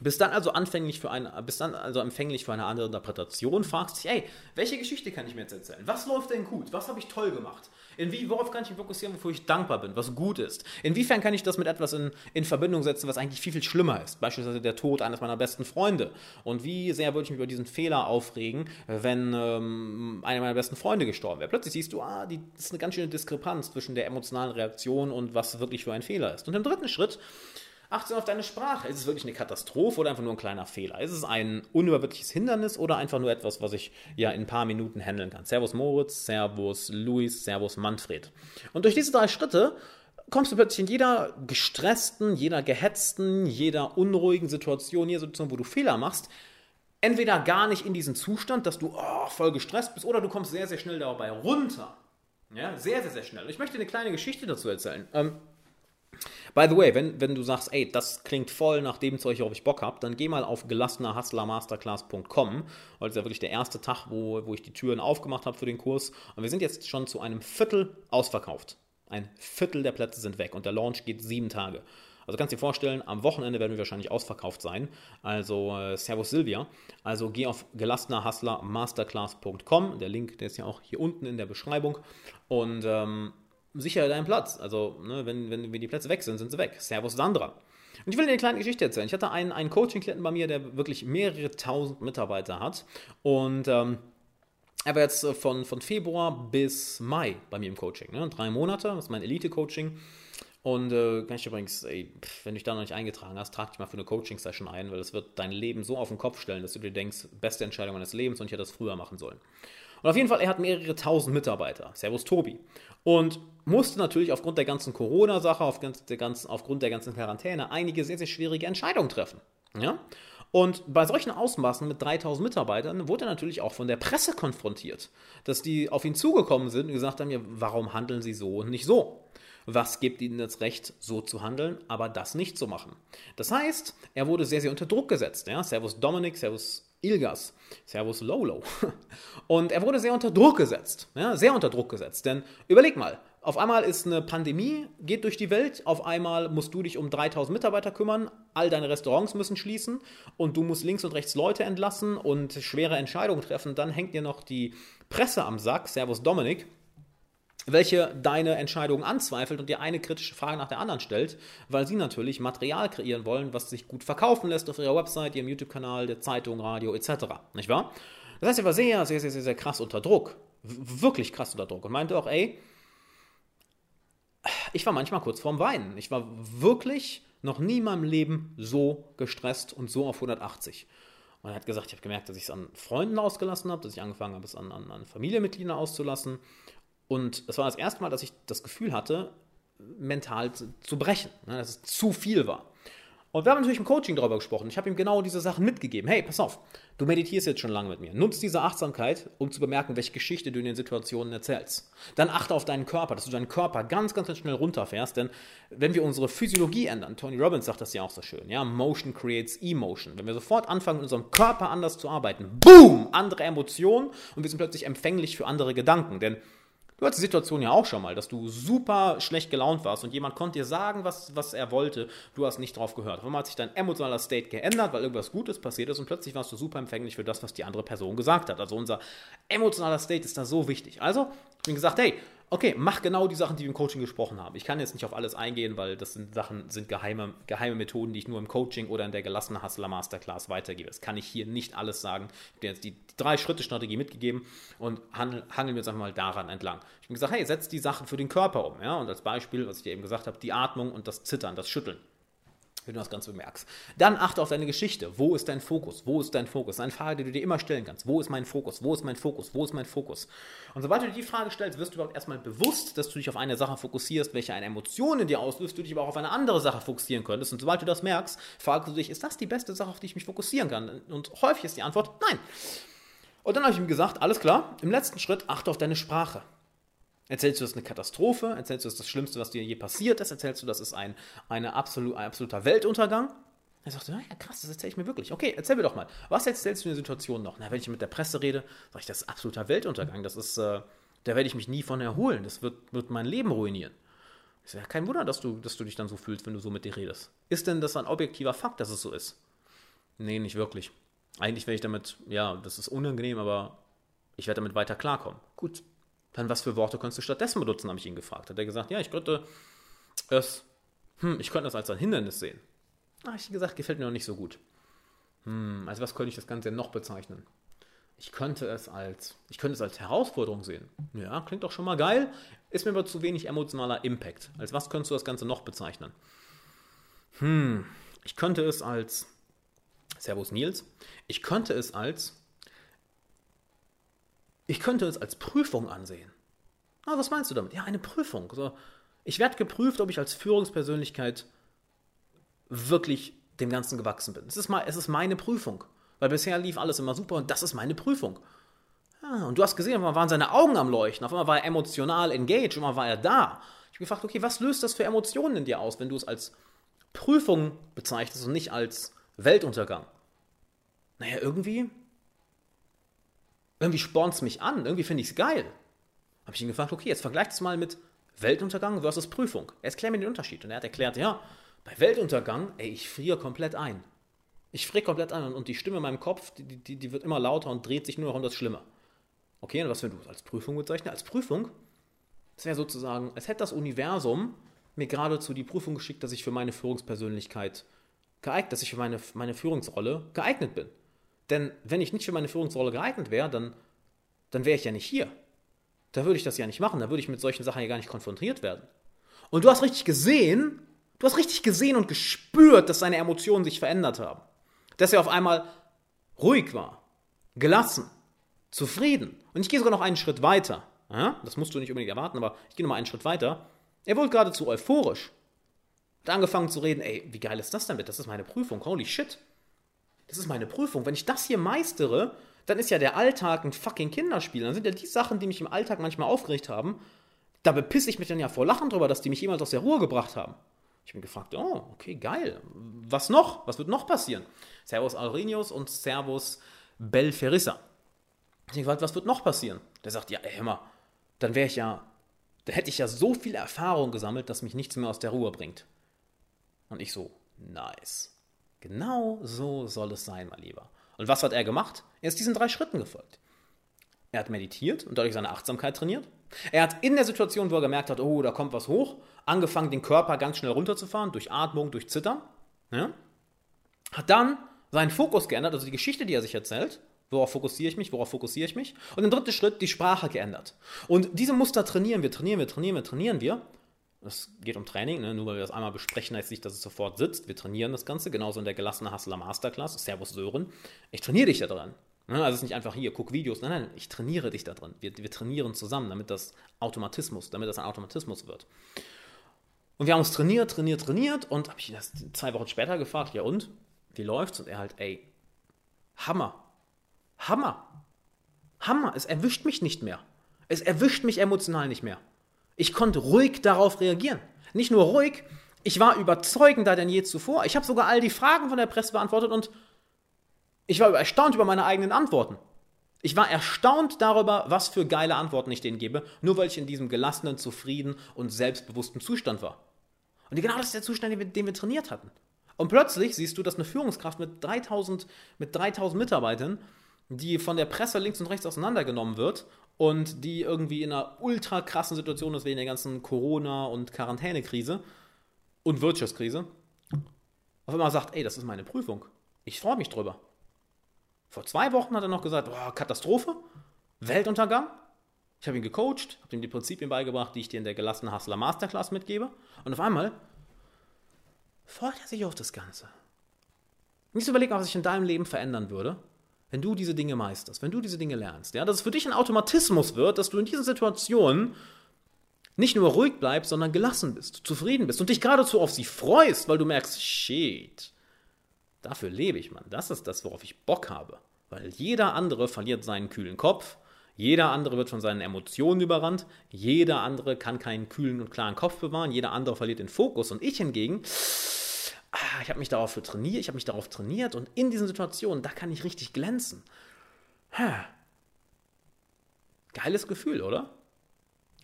Bist dann also anfänglich für eine, bist dann also empfänglich für eine andere Interpretation, fragst dich, ey, welche Geschichte kann ich mir jetzt erzählen? Was läuft denn gut? Was habe ich toll gemacht? Inwie, worauf kann ich mich fokussieren, wofür ich dankbar bin, was gut ist? Inwiefern kann ich das mit etwas in, in Verbindung setzen, was eigentlich viel, viel schlimmer ist? Beispielsweise der Tod eines meiner besten Freunde. Und wie sehr würde ich mich über diesen Fehler aufregen, wenn ähm, einer meiner besten Freunde gestorben wäre? Plötzlich siehst du, ah, die, das ist eine ganz schöne Diskrepanz zwischen der emotionalen Reaktion und was wirklich für ein Fehler ist. Und im dritten Schritt Achte auf deine Sprache. Ist es wirklich eine Katastrophe oder einfach nur ein kleiner Fehler? Ist es ein unüberwindliches Hindernis oder einfach nur etwas, was ich ja in ein paar Minuten handeln kann? Servus Moritz, Servus Luis, Servus Manfred. Und durch diese drei Schritte kommst du plötzlich in jeder gestressten, jeder gehetzten, jeder unruhigen Situation, jeder Situation, wo du Fehler machst, entweder gar nicht in diesen Zustand, dass du oh, voll gestresst bist, oder du kommst sehr, sehr schnell dabei runter. Ja, sehr, sehr, sehr schnell. Ich möchte eine kleine Geschichte dazu erzählen. Ähm, By the way, wenn, wenn du sagst, ey, das klingt voll nach dem Zeug, worauf ich Bock habe, dann geh mal auf gelassenerhustlermasterclass.com, das ist ja wirklich der erste Tag, wo, wo ich die Türen aufgemacht habe für den Kurs. Und wir sind jetzt schon zu einem Viertel ausverkauft. Ein Viertel der Plätze sind weg und der Launch geht sieben Tage. Also kannst du dir vorstellen, am Wochenende werden wir wahrscheinlich ausverkauft sein. Also äh, Servus Silvia. Also geh auf gelassenerhustlermasterclass.com. Der Link, der ist ja auch hier unten in der Beschreibung. Und ähm, sicher deinen Platz. Also, ne, wenn, wenn, wenn die Plätze weg sind, sind sie weg. Servus Sandra. Und ich will dir eine kleine Geschichte erzählen. Ich hatte einen, einen Coaching-Klienten bei mir, der wirklich mehrere tausend Mitarbeiter hat. Und ähm, er war jetzt von, von Februar bis Mai bei mir im Coaching. Ne? Drei Monate, das ist mein Elite-Coaching. Und äh, kann ich übrigens, ey, wenn du dich da noch nicht eingetragen hast, trag dich mal für eine Coaching-Session ein, weil das wird dein Leben so auf den Kopf stellen, dass du dir denkst, beste Entscheidung meines Lebens und ich hätte das früher machen sollen. Und auf jeden Fall, er hat mehrere tausend Mitarbeiter. Servus Tobi. Und musste natürlich aufgrund der ganzen Corona-Sache, aufgrund der ganzen, aufgrund der ganzen Quarantäne, einige sehr, sehr schwierige Entscheidungen treffen. Ja? Und bei solchen Ausmaßen mit 3000 Mitarbeitern wurde er natürlich auch von der Presse konfrontiert, dass die auf ihn zugekommen sind und gesagt haben, ja, warum handeln sie so und nicht so? Was gibt ihnen das Recht, so zu handeln, aber das nicht zu machen? Das heißt, er wurde sehr, sehr unter Druck gesetzt. Ja? Servus Dominik, Servus Ilgas, Servus Lolo. Und er wurde sehr unter Druck gesetzt, ja, sehr unter Druck gesetzt. Denn überleg mal, auf einmal ist eine Pandemie, geht durch die Welt, auf einmal musst du dich um 3000 Mitarbeiter kümmern, all deine Restaurants müssen schließen und du musst links und rechts Leute entlassen und schwere Entscheidungen treffen. Dann hängt dir noch die Presse am Sack, Servus Dominik, welche deine Entscheidungen anzweifelt und dir eine kritische Frage nach der anderen stellt, weil sie natürlich Material kreieren wollen, was sich gut verkaufen lässt auf ihrer Website, ihrem YouTube-Kanal, der Zeitung, Radio etc. Nicht wahr? Das heißt, er war sehr, sehr, sehr, sehr, sehr krass unter Druck. Wirklich krass unter Druck und meinte auch, ey, ich war manchmal kurz vorm Weinen. Ich war wirklich noch nie in meinem Leben so gestresst und so auf 180. Und er hat gesagt, ich habe gemerkt, dass ich es an Freunden ausgelassen habe, dass ich angefangen habe, es an, an, an Familienmitgliedern auszulassen und es war das erste Mal, dass ich das Gefühl hatte, mental zu, zu brechen, ne, dass es zu viel war. Und wir haben natürlich im Coaching darüber gesprochen. Ich habe ihm genau diese Sachen mitgegeben. Hey, pass auf, du meditierst jetzt schon lange mit mir. Nutz diese Achtsamkeit, um zu bemerken, welche Geschichte du in den Situationen erzählst. Dann achte auf deinen Körper, dass du deinen Körper ganz, ganz, ganz schnell runterfährst. Denn wenn wir unsere Physiologie ändern, Tony Robbins sagt das ja auch so schön, ja, Motion creates Emotion. Wenn wir sofort anfangen, mit unserem Körper anders zu arbeiten, boom, andere Emotionen und wir sind plötzlich empfänglich für andere Gedanken. Denn Du hattest die Situation ja auch schon mal, dass du super schlecht gelaunt warst und jemand konnte dir sagen, was, was er wollte, du hast nicht drauf gehört. Auf einmal hat sich dein emotionaler State geändert, weil irgendwas Gutes passiert ist und plötzlich warst du super empfänglich für das, was die andere Person gesagt hat. Also unser emotionaler State ist da so wichtig. Also, ich habe gesagt, hey, okay, mach genau die Sachen, die wir im Coaching gesprochen haben. Ich kann jetzt nicht auf alles eingehen, weil das sind Sachen, sind geheime, geheime Methoden, die ich nur im Coaching oder in der gelassenen Hustler Masterclass weitergebe. Das kann ich hier nicht alles sagen. Ich habe dir jetzt die Drei-Schritte-Strategie mitgegeben und handeln wir jetzt einfach mal daran entlang. Ich habe gesagt, hey, setz die Sachen für den Körper um. Ja? Und als Beispiel, was ich dir eben gesagt habe, die Atmung und das Zittern, das Schütteln wenn du das Ganze bemerkst. Dann achte auf deine Geschichte. Wo ist dein Fokus? Wo ist dein Fokus? Eine Frage, die du dir immer stellen kannst. Wo ist mein Fokus? Wo ist mein Fokus? Wo ist mein Fokus? Und sobald du dir die Frage stellst, wirst du überhaupt erstmal bewusst, dass du dich auf eine Sache fokussierst, welche eine Emotion in dir auslöst, du dich aber auch auf eine andere Sache fokussieren könntest. Und sobald du das merkst, fragst du dich, ist das die beste Sache, auf die ich mich fokussieren kann? Und häufig ist die Antwort nein. Und dann habe ich ihm gesagt, alles klar, im letzten Schritt achte auf deine Sprache. Erzählst du, das ist eine Katastrophe? Erzählst du, das ist das Schlimmste, was dir je passiert ist? Erzählst du, das ist ein, eine absolut, ein absoluter Weltuntergang? Er sagte, ja, krass, das erzähle ich mir wirklich. Okay, erzähl mir doch mal. Was erzählst du in der Situation noch? Na, wenn ich mit der Presse rede, sage ich, das ist absoluter Weltuntergang. Das ist, äh, da werde ich mich nie von erholen. Das wird, wird mein Leben ruinieren. Ich sage, ja, kein Wunder, dass du, dass du dich dann so fühlst, wenn du so mit dir redest. Ist denn das ein objektiver Fakt, dass es so ist? Nee, nicht wirklich. Eigentlich werde ich damit, ja, das ist unangenehm, aber ich werde damit weiter klarkommen. Gut, dann was für Worte könntest du stattdessen benutzen, habe ich ihn gefragt. Hat er gesagt, ja, ich könnte es, hm, ich könnte das als ein Hindernis sehen. Habe ich gesagt, gefällt mir noch nicht so gut. Hm, also was könnte ich das Ganze noch bezeichnen? Ich könnte es als, ich könnte es als Herausforderung sehen. Ja, klingt doch schon mal geil. Ist mir aber zu wenig emotionaler Impact. Als was könntest du das Ganze noch bezeichnen? Hm, ich könnte es als, Servus Nils, ich könnte es als, ich könnte es als Prüfung ansehen. Ah, was meinst du damit? Ja, eine Prüfung. So, ich werde geprüft, ob ich als Führungspersönlichkeit wirklich dem Ganzen gewachsen bin. Es ist, mal, es ist meine Prüfung. Weil bisher lief alles immer super und das ist meine Prüfung. Ja, und du hast gesehen, auf einmal waren seine Augen am Leuchten, auf einmal war er emotional engaged, auf einmal war er da. Ich habe gefragt, okay, was löst das für Emotionen in dir aus, wenn du es als Prüfung bezeichnest und nicht als Weltuntergang? Naja, irgendwie, irgendwie spornt es mich an, irgendwie finde ich es geil. Habe ich ihn gefragt, okay, jetzt vergleich es mal mit Weltuntergang versus Prüfung. Erklär mir den Unterschied. Und er hat erklärt, ja, bei Weltuntergang, ey, ich friere komplett ein. Ich friere komplett ein und die Stimme in meinem Kopf, die, die, die wird immer lauter und dreht sich nur noch um das Schlimme. Okay, und was wenn du als Prüfung bezeichnen? Als Prüfung, das wäre sozusagen, als hätte das Universum mir geradezu die Prüfung geschickt, dass ich für meine Führungspersönlichkeit geeignet, dass ich für meine, meine Führungsrolle geeignet bin. Denn wenn ich nicht für meine Führungsrolle geeignet wäre, dann, dann wäre ich ja nicht hier. Da würde ich das ja nicht machen, da würde ich mit solchen Sachen ja gar nicht konfrontiert werden. Und du hast richtig gesehen, du hast richtig gesehen und gespürt, dass seine Emotionen sich verändert haben. Dass er auf einmal ruhig war, gelassen, zufrieden. Und ich gehe sogar noch einen Schritt weiter. Das musst du nicht unbedingt erwarten, aber ich gehe noch mal einen Schritt weiter. Er wurde geradezu euphorisch. Hat angefangen zu reden, ey, wie geil ist das denn bitte? Das ist meine Prüfung, holy shit. Das ist meine Prüfung. Wenn ich das hier meistere, dann ist ja der Alltag ein fucking Kinderspiel. Dann sind ja die Sachen, die mich im Alltag manchmal aufgeregt haben, da bepisse ich mich dann ja vor Lachen drüber, dass die mich jemals aus der Ruhe gebracht haben. Ich bin gefragt, oh, okay, geil. Was noch? Was wird noch passieren? Servus Aurinius und Servus Belferissa. Ich gefragt, was wird noch passieren? Der sagt, ja, ey, hör mal, dann wäre ich ja, da hätte ich ja so viel Erfahrung gesammelt, dass mich nichts mehr aus der Ruhe bringt. Und ich so, nice. Genau so soll es sein, mein Lieber. Und was hat er gemacht? Er ist diesen drei Schritten gefolgt. Er hat meditiert und dadurch seine Achtsamkeit trainiert. Er hat in der Situation, wo er gemerkt hat, oh, da kommt was hoch, angefangen, den Körper ganz schnell runterzufahren, durch Atmung, durch Zittern. Ja? Hat dann seinen Fokus geändert, also die Geschichte, die er sich erzählt. Worauf fokussiere ich mich? Worauf fokussiere ich mich? Und im dritten Schritt die Sprache geändert. Und diese Muster trainieren wir, trainieren wir, trainieren wir, trainieren wir. Es geht um Training, ne? nur weil wir das einmal besprechen, heißt nicht, dass es sofort sitzt. Wir trainieren das Ganze, genauso in der gelassene Hustler Masterclass. Servus Sören. Ich trainiere dich da dran. Ne? Also es ist nicht einfach hier, guck Videos. Nein, nein, ich trainiere dich da dran. Wir, wir trainieren zusammen, damit das Automatismus, damit das ein Automatismus wird. Und wir haben uns trainiert, trainiert, trainiert und habe ich das zwei Wochen später gefragt, ja und? Wie läuft's? Und er halt, ey, Hammer. Hammer. Hammer. Es erwischt mich nicht mehr. Es erwischt mich emotional nicht mehr. Ich konnte ruhig darauf reagieren. Nicht nur ruhig, ich war überzeugender denn je zuvor. Ich habe sogar all die Fragen von der Presse beantwortet und ich war erstaunt über meine eigenen Antworten. Ich war erstaunt darüber, was für geile Antworten ich denen gebe, nur weil ich in diesem gelassenen, zufrieden und selbstbewussten Zustand war. Und genau das ist der Zustand, den wir, den wir trainiert hatten. Und plötzlich siehst du, dass eine Führungskraft mit 3000, mit 3000 Mitarbeitern, die von der Presse links und rechts auseinandergenommen wird und die irgendwie in einer ultra krassen Situation ist wegen der ganzen Corona- und Quarantänekrise und Wirtschaftskrise, auf einmal sagt, ey, das ist meine Prüfung. Ich freue mich drüber. Vor zwei Wochen hat er noch gesagt, boah, Katastrophe, Weltuntergang. Ich habe ihn gecoacht, habe ihm die Prinzipien beigebracht, die ich dir in der gelassenen Hustler Masterclass mitgebe. Und auf einmal freut er sich auf das Ganze. Nicht so überlegen, was sich in deinem Leben verändern würde, wenn du diese Dinge meisterst, wenn du diese Dinge lernst, ja, dass es für dich ein Automatismus wird, dass du in diesen Situationen nicht nur ruhig bleibst, sondern gelassen bist, zufrieden bist und dich geradezu auf sie freust, weil du merkst, shit, dafür lebe ich, Mann. Das ist das, worauf ich Bock habe. Weil jeder andere verliert seinen kühlen Kopf, jeder andere wird von seinen Emotionen überrannt, jeder andere kann keinen kühlen und klaren Kopf bewahren, jeder andere verliert den Fokus und ich hingegen ah, ich habe mich darauf trainiert, ich habe mich darauf trainiert und in diesen Situationen, da kann ich richtig glänzen. Ha. Geiles Gefühl, oder?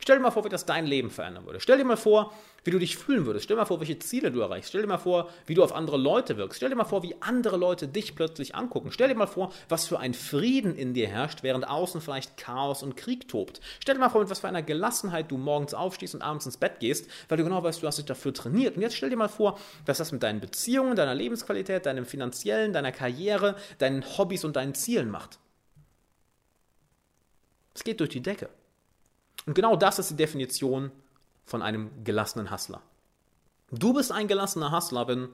Stell dir mal vor, wie das dein Leben verändern würde. Stell dir mal vor, wie du dich fühlen würdest. Stell dir mal vor, welche Ziele du erreichst. Stell dir mal vor, wie du auf andere Leute wirkst. Stell dir mal vor, wie andere Leute dich plötzlich angucken. Stell dir mal vor, was für ein Frieden in dir herrscht, während außen vielleicht Chaos und Krieg tobt. Stell dir mal vor, mit was für einer Gelassenheit du morgens aufstehst und abends ins Bett gehst, weil du genau weißt, du hast dich dafür trainiert. Und jetzt stell dir mal vor, was das mit deinen Beziehungen, deiner Lebensqualität, deinem finanziellen, deiner Karriere, deinen Hobbys und deinen Zielen macht. Es geht durch die Decke. Und genau das ist die Definition von einem gelassenen Hustler. Du bist ein gelassener Hustler, wenn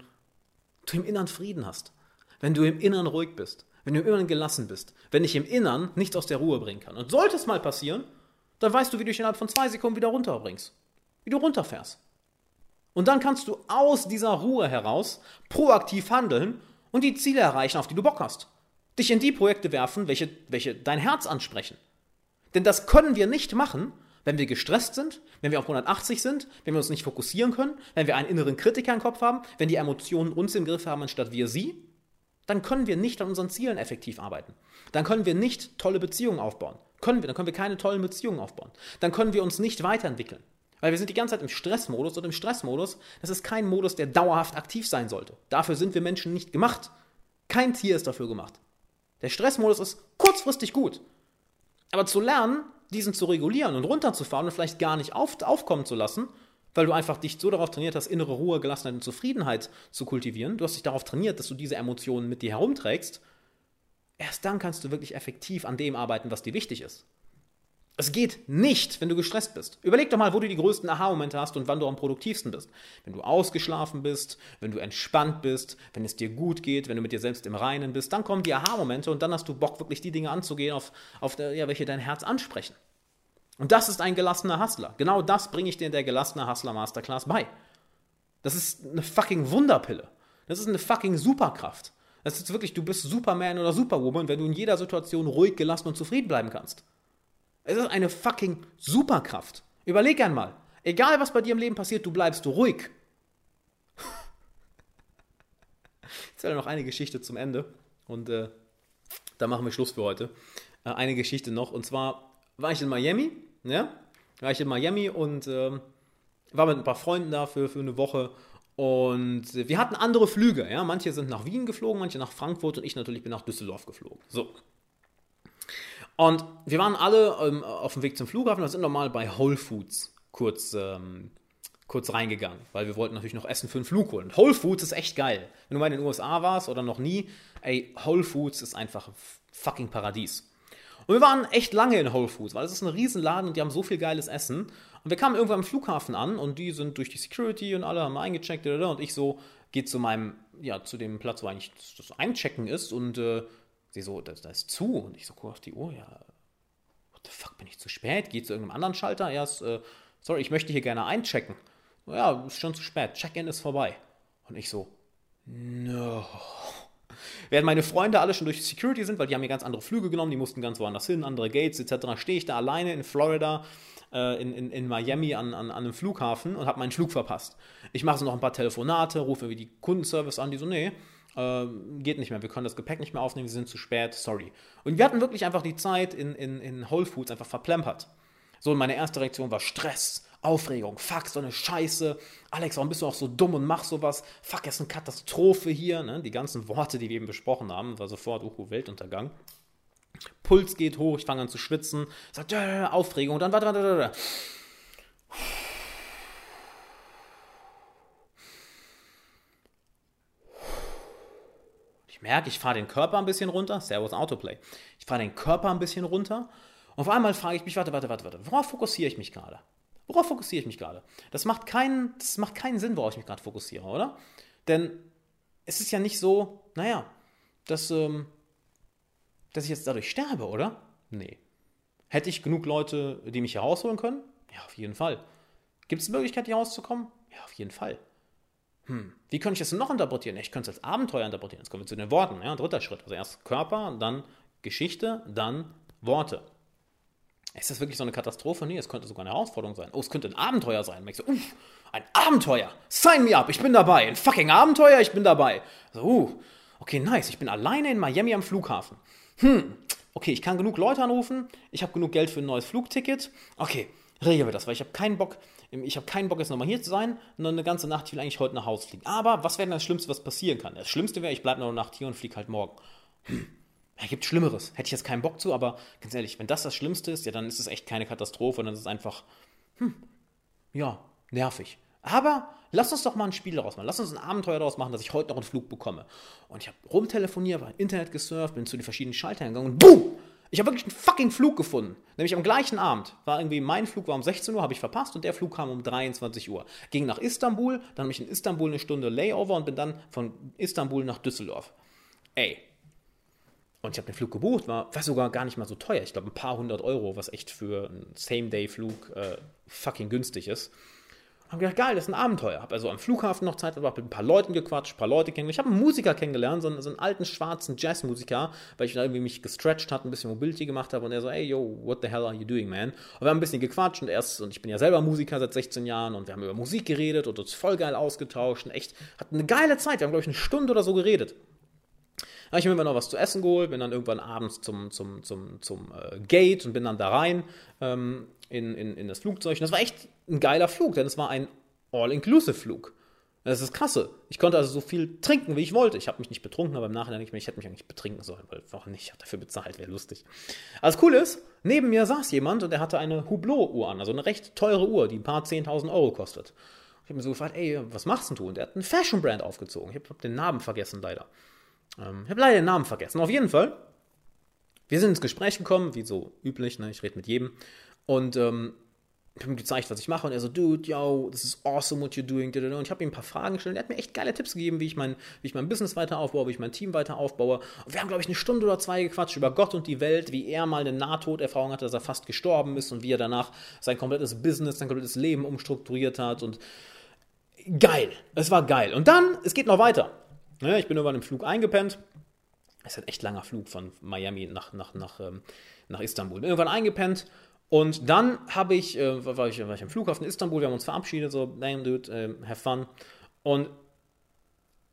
du im Innern Frieden hast, wenn du im Innern ruhig bist, wenn du im Innern gelassen bist, wenn dich im Innern nichts aus der Ruhe bringen kann. Und sollte es mal passieren, dann weißt du, wie du dich innerhalb von zwei Sekunden wieder runterbringst, wie du runterfährst. Und dann kannst du aus dieser Ruhe heraus proaktiv handeln und die Ziele erreichen, auf die du Bock hast. Dich in die Projekte werfen, welche, welche dein Herz ansprechen. Denn das können wir nicht machen, wenn wir gestresst sind, wenn wir auf 180 sind, wenn wir uns nicht fokussieren können, wenn wir einen inneren Kritiker im Kopf haben, wenn die Emotionen uns im Griff haben, anstatt wir sie, dann können wir nicht an unseren Zielen effektiv arbeiten. Dann können wir nicht tolle Beziehungen aufbauen. Können wir, dann können wir keine tollen Beziehungen aufbauen. Dann können wir uns nicht weiterentwickeln. Weil wir sind die ganze Zeit im Stressmodus und im Stressmodus, das ist kein Modus, der dauerhaft aktiv sein sollte. Dafür sind wir Menschen nicht gemacht. Kein Tier ist dafür gemacht. Der Stressmodus ist kurzfristig gut. Aber zu lernen, diesen zu regulieren und runterzufahren und vielleicht gar nicht auf, aufkommen zu lassen, weil du einfach dich so darauf trainiert hast, innere Ruhe, Gelassenheit und Zufriedenheit zu kultivieren. Du hast dich darauf trainiert, dass du diese Emotionen mit dir herumträgst. Erst dann kannst du wirklich effektiv an dem arbeiten, was dir wichtig ist. Es geht nicht, wenn du gestresst bist. Überleg doch mal, wo du die größten Aha-Momente hast und wann du am produktivsten bist. Wenn du ausgeschlafen bist, wenn du entspannt bist, wenn es dir gut geht, wenn du mit dir selbst im Reinen bist, dann kommen die Aha-Momente und dann hast du Bock, wirklich die Dinge anzugehen, auf, auf ja, welche dein Herz ansprechen. Und das ist ein gelassener Hustler. Genau das bringe ich dir in der gelassene Hustler Masterclass bei. Das ist eine fucking Wunderpille. Das ist eine fucking Superkraft. Das ist wirklich, du bist Superman oder Superwoman, wenn du in jeder Situation ruhig, gelassen und zufrieden bleiben kannst. Es ist eine fucking Superkraft. Überleg einmal. Egal was bei dir im Leben passiert, du bleibst ruhig. Ich erzähle noch eine Geschichte zum Ende und äh, da machen wir Schluss für heute. Äh, eine Geschichte noch und zwar war ich in Miami, ja? War ich in Miami und äh, war mit ein paar Freunden da für, für eine Woche und wir hatten andere Flüge, ja. Manche sind nach Wien geflogen, manche nach Frankfurt und ich natürlich bin nach Düsseldorf geflogen. So. Und wir waren alle ähm, auf dem Weg zum Flughafen und sind nochmal bei Whole Foods kurz, ähm, kurz reingegangen, weil wir wollten natürlich noch Essen für den Flug holen. Whole Foods ist echt geil. Wenn du mal in den USA warst oder noch nie, ey, Whole Foods ist einfach fucking Paradies. Und wir waren echt lange in Whole Foods, weil es ist ein Riesenladen und die haben so viel geiles Essen. Und wir kamen irgendwann am Flughafen an und die sind durch die Security und alle haben eingecheckt und ich so gehe zu meinem, ja, zu dem Platz, wo eigentlich das Einchecken ist und äh, Sie so, das, ist zu. Und ich so gucke auf die Uhr, ja, what the fuck, bin ich zu spät? Geht zu irgendeinem anderen Schalter? Ja, ist, äh, sorry, ich möchte hier gerne einchecken. Ja, ist schon zu spät, Check-in ist vorbei. Und ich so, no. Während meine Freunde alle schon durch Security sind, weil die haben mir ganz andere Flüge genommen, die mussten ganz woanders hin, andere Gates etc., stehe ich da alleine in Florida, äh, in, in, in Miami an, an, an einem Flughafen und habe meinen Flug verpasst. Ich mache so noch ein paar Telefonate, rufe wie die Kundenservice an, die so, nee, äh, geht nicht mehr, wir können das Gepäck nicht mehr aufnehmen, wir sind zu spät, sorry. Und wir hatten wirklich einfach die Zeit in, in, in Whole Foods einfach verplempert. So, und meine erste Reaktion war Stress, Aufregung, fuck, so eine Scheiße. Alex, warum bist du auch so dumm und machst sowas? Fuck, ist eine Katastrophe hier. Ne? Die ganzen Worte, die wir eben besprochen haben, war sofort, uh, Weltuntergang. Puls geht hoch, ich fange an zu schwitzen, sagt, äh, Aufregung, dann, warte, warte, warte. Ich merke, ich fahre den Körper ein bisschen runter. Servus Autoplay. Ich fahre den Körper ein bisschen runter. Und auf einmal frage ich mich, warte, warte, warte, warte. Worauf fokussiere ich mich gerade? Worauf fokussiere ich mich gerade? Das macht keinen, das macht keinen Sinn, worauf ich mich gerade fokussiere, oder? Denn es ist ja nicht so, naja, dass, ähm, dass ich jetzt dadurch sterbe, oder? Nee. Hätte ich genug Leute, die mich hier rausholen können? Ja, auf jeden Fall. Gibt es eine Möglichkeit, hier rauszukommen? Ja, auf jeden Fall. Hm, wie könnte ich das noch interpretieren? Ich könnte es als Abenteuer interpretieren. Jetzt kommen wir zu den Worten. Ja, dritter Schritt. Also erst Körper, dann Geschichte, dann Worte. Ist das wirklich so eine Katastrophe? Nee, es könnte sogar eine Herausforderung sein. Oh, es könnte ein Abenteuer sein. Und ich so, uff, ein Abenteuer. Sign me up, ich bin dabei. Ein fucking Abenteuer, ich bin dabei. So, uh, okay, nice. Ich bin alleine in Miami am Flughafen. Hm, okay, ich kann genug Leute anrufen. Ich habe genug Geld für ein neues Flugticket. Okay, regeln wir das, weil ich habe keinen Bock, ich habe keinen Bock jetzt nochmal hier zu sein, nur eine ganze Nacht, ich will eigentlich heute nach Hause fliegen. Aber was wäre denn das Schlimmste, was passieren kann? Das Schlimmste wäre, ich bleibe noch eine Nacht hier und fliege halt morgen. Hm. Ja, gibt Schlimmeres. Hätte ich jetzt keinen Bock zu, aber ganz ehrlich, wenn das das Schlimmste ist, ja, dann ist es echt keine Katastrophe, dann ist es einfach, hm, ja, nervig. Aber lass uns doch mal ein Spiel daraus machen. Lass uns ein Abenteuer daraus machen, dass ich heute noch einen Flug bekomme. Und ich habe rumtelefoniert, war Internet gesurft, bin zu den verschiedenen Schaltern gegangen und boom! Ich habe wirklich einen fucking Flug gefunden. Nämlich am gleichen Abend. War irgendwie, mein Flug war um 16 Uhr, habe ich verpasst und der Flug kam um 23 Uhr. Ging nach Istanbul, dann habe ich in Istanbul eine Stunde Layover und bin dann von Istanbul nach Düsseldorf. Ey. Und ich habe den Flug gebucht, war, war sogar gar nicht mal so teuer. Ich glaube, ein paar hundert Euro, was echt für einen Same-Day-Flug äh, fucking günstig ist. Hab gedacht, geil, das ist ein Abenteuer. Hab also am Flughafen noch Zeit verbracht, mit ein paar Leuten gequatscht, ein paar Leute kennengelernt. Ich habe einen Musiker kennengelernt, so einen, so einen alten schwarzen Jazzmusiker, weil ich da irgendwie mich gestretched hat, ein bisschen Mobility gemacht habe und er so, hey, yo, what the hell are you doing, man? Und wir haben ein bisschen gequatscht und erst, und ich bin ja selber Musiker seit 16 Jahren und wir haben über Musik geredet und uns voll geil ausgetauscht und echt, hatten eine geile Zeit. Wir haben, glaube ich, eine Stunde oder so geredet. Dann habe ich mir immer noch was zu essen geholt, bin dann irgendwann abends zum, zum, zum, zum äh, Gate und bin dann da rein ähm, in, in, in das Flugzeug. Und das war echt ein geiler Flug, denn es war ein All-Inclusive-Flug. Das ist krasse. Ich konnte also so viel trinken, wie ich wollte. Ich habe mich nicht betrunken, aber im Nachhinein denke ich mir, ich hätte mich eigentlich betrinken sollen, weil warum nicht? Ich habe dafür bezahlt, wäre lustig. Also das Coole ist, neben mir saß jemand und der hatte eine Hublot-Uhr an, also eine recht teure Uhr, die ein paar 10.000 Euro kostet. Ich habe mir so gefragt, ey, was machst denn du? Und der hat einen Fashion-Brand aufgezogen. Ich habe den Namen vergessen, leider. Ähm, ich habe leider den Namen vergessen. Auf jeden Fall, wir sind ins Gespräch gekommen, wie so üblich, ne? ich rede mit jedem. Und ähm, ich habe ihm gezeigt, was ich mache. Und er so, dude, yo, this is awesome what you're doing. Und ich habe ihm ein paar Fragen gestellt. Er hat mir echt geile Tipps gegeben, wie ich mein, wie ich mein Business weiter aufbaue, wie ich mein Team weiter aufbaue. Und wir haben, glaube ich, eine Stunde oder zwei gequatscht über Gott und die Welt, wie er mal eine Nahtoderfahrung hatte, dass er fast gestorben ist und wie er danach sein komplettes Business, sein komplettes Leben umstrukturiert hat. Und geil. Es war geil. Und dann, es geht noch weiter. Ja, ich bin irgendwann im Flug eingepennt. Es ist ein echt langer Flug von Miami nach, nach, nach, ähm, nach Istanbul. Bin irgendwann eingepennt und dann habe ich, äh, war, ich, war ich am Flughafen in Istanbul, wir haben uns verabschiedet, so, damn dude, äh, have fun. Und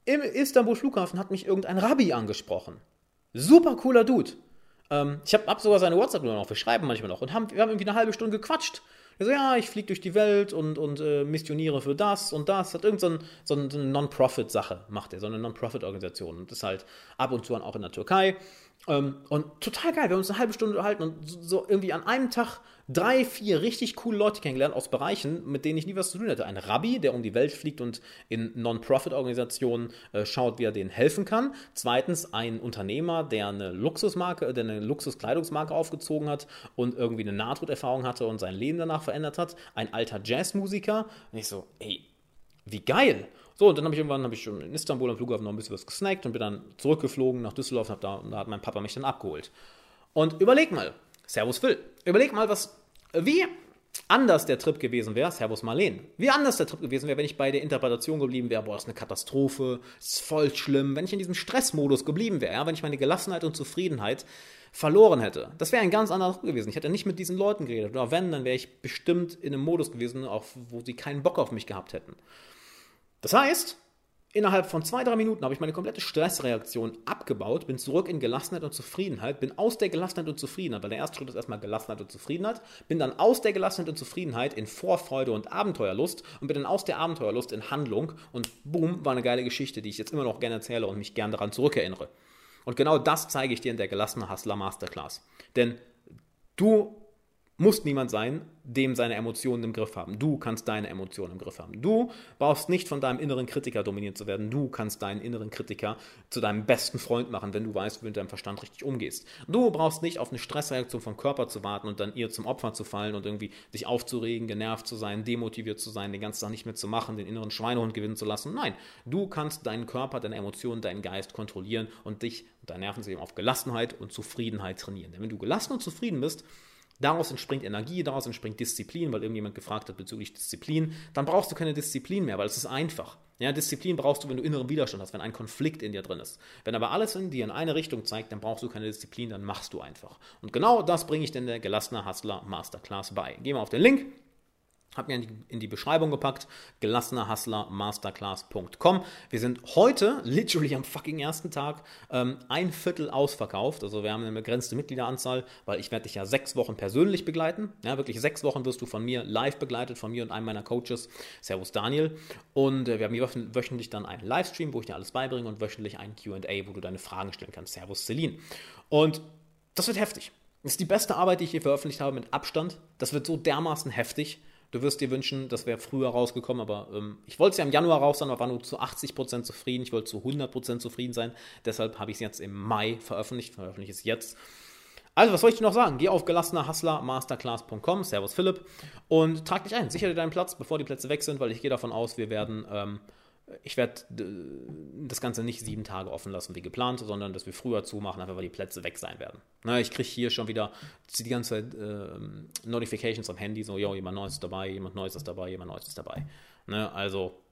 im Istanbul Flughafen hat mich irgendein Rabbi angesprochen. Super cooler Dude. Ähm, ich habe hab sogar seine WhatsApp-Nummer noch, wir schreiben manchmal noch und haben, wir haben irgendwie eine halbe Stunde gequatscht. Er so, ja, ich fliege durch die Welt und, und äh, missioniere für das und das. Hat irgendeine so, ein, so eine Non-Profit-Sache, macht er, so eine Non-Profit-Organisation. Und ist halt ab und zu auch in der Türkei. Ähm, und total geil, wir haben uns eine halbe Stunde unterhalten und so irgendwie an einem Tag drei, vier richtig coole Leute kennengelernt aus Bereichen, mit denen ich nie was zu tun hatte. Ein Rabbi, der um die Welt fliegt und in Non-Profit-Organisationen äh, schaut, wie er denen helfen kann. Zweitens ein Unternehmer, der eine Luxusmarke, der eine Luxuskleidungsmarke aufgezogen hat und irgendwie eine Nahtoderfahrung hatte und sein Leben danach verändert hat. Ein alter Jazzmusiker. Und ich so, ey, wie geil! So, und dann habe ich irgendwann hab ich in Istanbul am Flughafen noch ein bisschen was gesnackt und bin dann zurückgeflogen nach Düsseldorf und, da, und da hat mein Papa mich dann abgeholt. Und überleg mal, Servus Phil, überleg mal, was, wie anders der Trip gewesen wäre, Servus Marleen, wie anders der Trip gewesen wäre, wenn ich bei der Interpretation geblieben wäre, boah, das ist eine Katastrophe, ist voll schlimm, wenn ich in diesem Stressmodus geblieben wäre, ja, wenn ich meine Gelassenheit und Zufriedenheit verloren hätte. Das wäre ein ganz anderer Trip gewesen. Ich hätte nicht mit diesen Leuten geredet. Oder wenn, dann wäre ich bestimmt in einem Modus gewesen, auch wo sie keinen Bock auf mich gehabt hätten. Das heißt, innerhalb von zwei, drei Minuten habe ich meine komplette Stressreaktion abgebaut, bin zurück in Gelassenheit und Zufriedenheit, bin aus der Gelassenheit und Zufriedenheit, weil der erste Schritt ist erstmal Gelassenheit und Zufriedenheit, bin dann aus der Gelassenheit und Zufriedenheit in Vorfreude und Abenteuerlust und bin dann aus der Abenteuerlust in Handlung und boom, war eine geile Geschichte, die ich jetzt immer noch gerne erzähle und mich gern daran zurückerinnere. Und genau das zeige ich dir in der Gelassene Hustler Masterclass. Denn du muss niemand sein, dem seine Emotionen im Griff haben. Du kannst deine Emotionen im Griff haben. Du brauchst nicht von deinem inneren Kritiker dominiert zu werden. Du kannst deinen inneren Kritiker zu deinem besten Freund machen, wenn du weißt, wie du mit deinem Verstand richtig umgehst. Du brauchst nicht auf eine Stressreaktion vom Körper zu warten und dann ihr zum Opfer zu fallen und irgendwie dich aufzuregen, genervt zu sein, demotiviert zu sein, den ganzen Tag nicht mehr zu machen, den inneren Schweinehund gewinnen zu lassen. Nein, du kannst deinen Körper, deine Emotionen, deinen Geist kontrollieren und dich und dein Nervensystem auf Gelassenheit und Zufriedenheit trainieren. Denn wenn du gelassen und zufrieden bist, Daraus entspringt Energie, daraus entspringt Disziplin, weil irgendjemand gefragt hat bezüglich Disziplin. Dann brauchst du keine Disziplin mehr, weil es ist einfach. Ja, Disziplin brauchst du, wenn du inneren Widerstand hast, wenn ein Konflikt in dir drin ist. Wenn aber alles in dir in eine Richtung zeigt, dann brauchst du keine Disziplin, dann machst du einfach. Und genau das bringe ich in der Gelassene Hustler Masterclass bei. Geh mal auf den Link, Hab mir in die, Beschreibung gepackt, gelassenerhustlermasterclass.com. Wir sind heute, literally am fucking ersten Tag, ähm, ein Viertel ausverkauft. Also wir haben eine begrenzte Mitgliederanzahl, weil ich werde dich ja sechs Wochen persönlich begleiten. Ja, wirklich sechs Wochen wirst du von mir live begleitet, von mir und einem meiner Coaches. Servus Daniel. Und äh, wir haben hier wöchentlich dann einen Livestream, wo ich dir alles beibringe und wöchentlich ein Q&A, wo du deine Fragen stellen kannst. Servus Celine. Und das wird heftig. Das ist die beste Arbeit, die ich hier veröffentlicht habe, mit Abstand. Das wird so dermaßen heftig. Du wirst dir wünschen, das wäre früher rausgekommen, aber ähm, ich wollte es ja im Januar raus sein, aber war nur zu 80% zufrieden. Ich wollte zu 100% zufrieden sein. Deshalb habe ich es jetzt im Mai veröffentlicht. Veröffentliche es jetzt. Also, was soll ich dir noch sagen? Geh auf gelassenerhustlermasterclass.com, Servus Philipp, und trag dich ein. Sichere dir deinen Platz, bevor die Plätze weg sind, weil ich gehe davon aus, wir werden ähm, ich werde das Ganze nicht sieben Tage offen lassen wie geplant, sondern dass wir früher zumachen, einfach weil die Plätze weg sein werden. Na, ich kriege hier schon wieder die ganze Zeit äh, Notifications am Handy, so, yo, jemand Neues ist dabei, jemand Neues ist dabei, jemand Neues ist dabei. Ne, also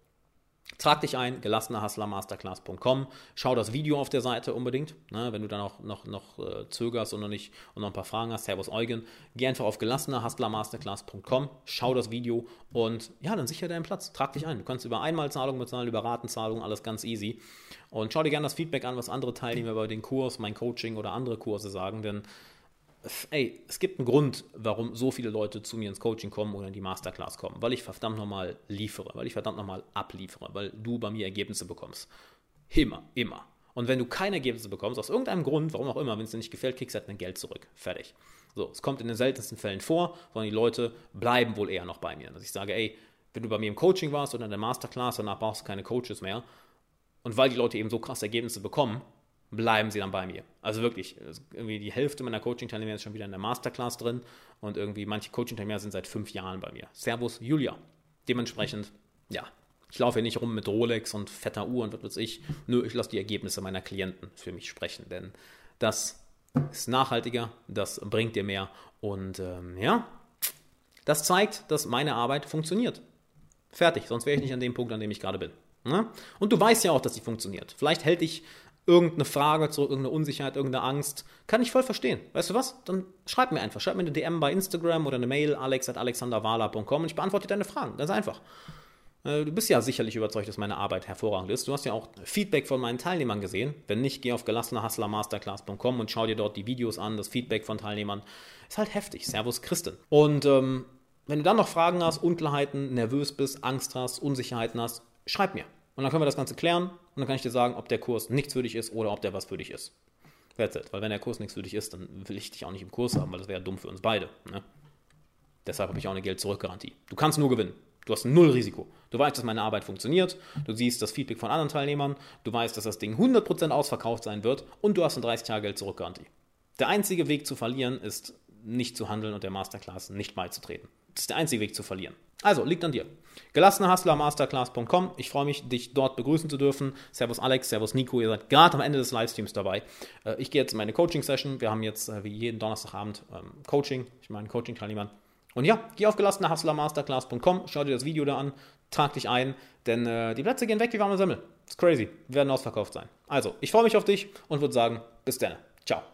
Trag dich ein, gelassenerhustlermasterclass.com. Schau das Video auf der Seite unbedingt. Ne, wenn du dann auch noch, noch äh, zögerst und noch, nicht, und noch ein paar Fragen hast, Servus Eugen, geh einfach auf gelassenerhustlermasterclass.com, schau das Video und ja, dann sicher deinen Platz. Trag dich ein. Du kannst über Einmalzahlung bezahlen, über Ratenzahlung, alles ganz easy. Und schau dir gerne das Feedback an, was andere Teilnehmer über den Kurs, mein Coaching oder andere Kurse sagen, denn ey, es gibt einen Grund, warum so viele Leute zu mir ins Coaching kommen oder in die Masterclass kommen, weil ich verdammt nochmal liefere, weil ich verdammt nochmal abliefere, weil du bei mir Ergebnisse bekommst. Immer, immer. Und wenn du keine Ergebnisse bekommst, aus irgendeinem Grund, warum auch immer, wenn es dir nicht gefällt, kriegst du halt dein Geld zurück. Fertig. So, es kommt in den seltensten Fällen vor, sondern die Leute bleiben wohl eher noch bei mir. Dass ich sage, ey, wenn du bei mir im Coaching warst oder in der Masterclass, danach brauchst du keine Coaches mehr. Und weil die Leute eben so krasse Ergebnisse bekommen, bleiben sie dann bei mir. Also wirklich, irgendwie die Hälfte meiner Coaching-Teilnehmer ist schon wieder in der Masterclass drin und irgendwie manche Coaching-Teilnehmer sind seit fünf Jahren bei mir. Servus, Julia. Dementsprechend, ja, ich laufe hier nicht rum mit Rolex und fetter Uhr und was weiß ich. Nö, ich lasse die Ergebnisse meiner Klienten für mich sprechen, denn das ist nachhaltiger, das bringt dir mehr und ähm, ja, das zeigt, dass meine Arbeit funktioniert. Fertig, sonst wäre ich nicht an dem Punkt, an dem ich gerade bin. Ne? Und du weißt ja auch, dass sie funktioniert. Vielleicht hält dich irgendeine Frage zurück, irgendeine Unsicherheit, irgendeine Angst. Kann ich voll verstehen. Weißt du was? Dann schreib mir einfach. Schreib mir eine DM bei Instagram oder eine Mail alex.alexanderwala.com und ich beantworte deine Fragen. Ganz einfach. Äh, du bist ja sicherlich überzeugt, dass meine Arbeit hervorragend ist. Du hast ja auch Feedback von meinen Teilnehmern gesehen. Wenn nicht, geh auf gelassenerhustlermasterclass.com und schau dir dort die Videos an, das Feedback von Teilnehmern. Ist halt heftig. Servus Christen. Und ähm, wenn du dann noch Fragen hast, Unklarheiten, nervös bist, Angst hast, Unsicherheiten hast, schreib mir. Und dann können wir das Ganze klären und dann kann ich dir sagen, ob der Kurs nichts für dich ist oder ob der was für dich ist. That's it. Weil wenn der Kurs nichts für dich ist, dann will ich dich auch nicht im Kurs haben, weil das wäre ja dumm für uns beide. Ne? Deshalb habe ich auch eine Geld-Zurück-Garantie. Du kannst nur gewinnen. Du hast null Risiko. Du weißt, dass meine Arbeit funktioniert. Du siehst das Feedback von anderen Teilnehmern. Du weißt, dass das Ding 100% ausverkauft sein wird. Und du hast eine 30-Tage-Geld-Zurück-Garantie. Der einzige Weg zu verlieren ist, nicht zu handeln und der Masterclass nicht beizutreten. Das ist der einzige Weg zu verlieren. Also, liegt an dir. Gelassenerhustlermasterclass.com. Ich freue mich, dich dort begrüßen zu dürfen. Servus Alex, Servus Nico, ihr seid gerade am Ende des Livestreams dabei. Äh, ich gehe jetzt in meine Coaching-Session. Wir haben jetzt äh, wie jeden Donnerstagabend ähm, Coaching. Ich meine Coaching-Teilnehmern. Und ja, geh auf gelassenerhustlermasterclass.com, schau dir das Video da an, trag dich ein, denn äh, die Plätze gehen weg wie warme Semmel. ist crazy. Wir werden ausverkauft sein. Also, ich freue mich auf dich und würde sagen, bis dann. Ciao.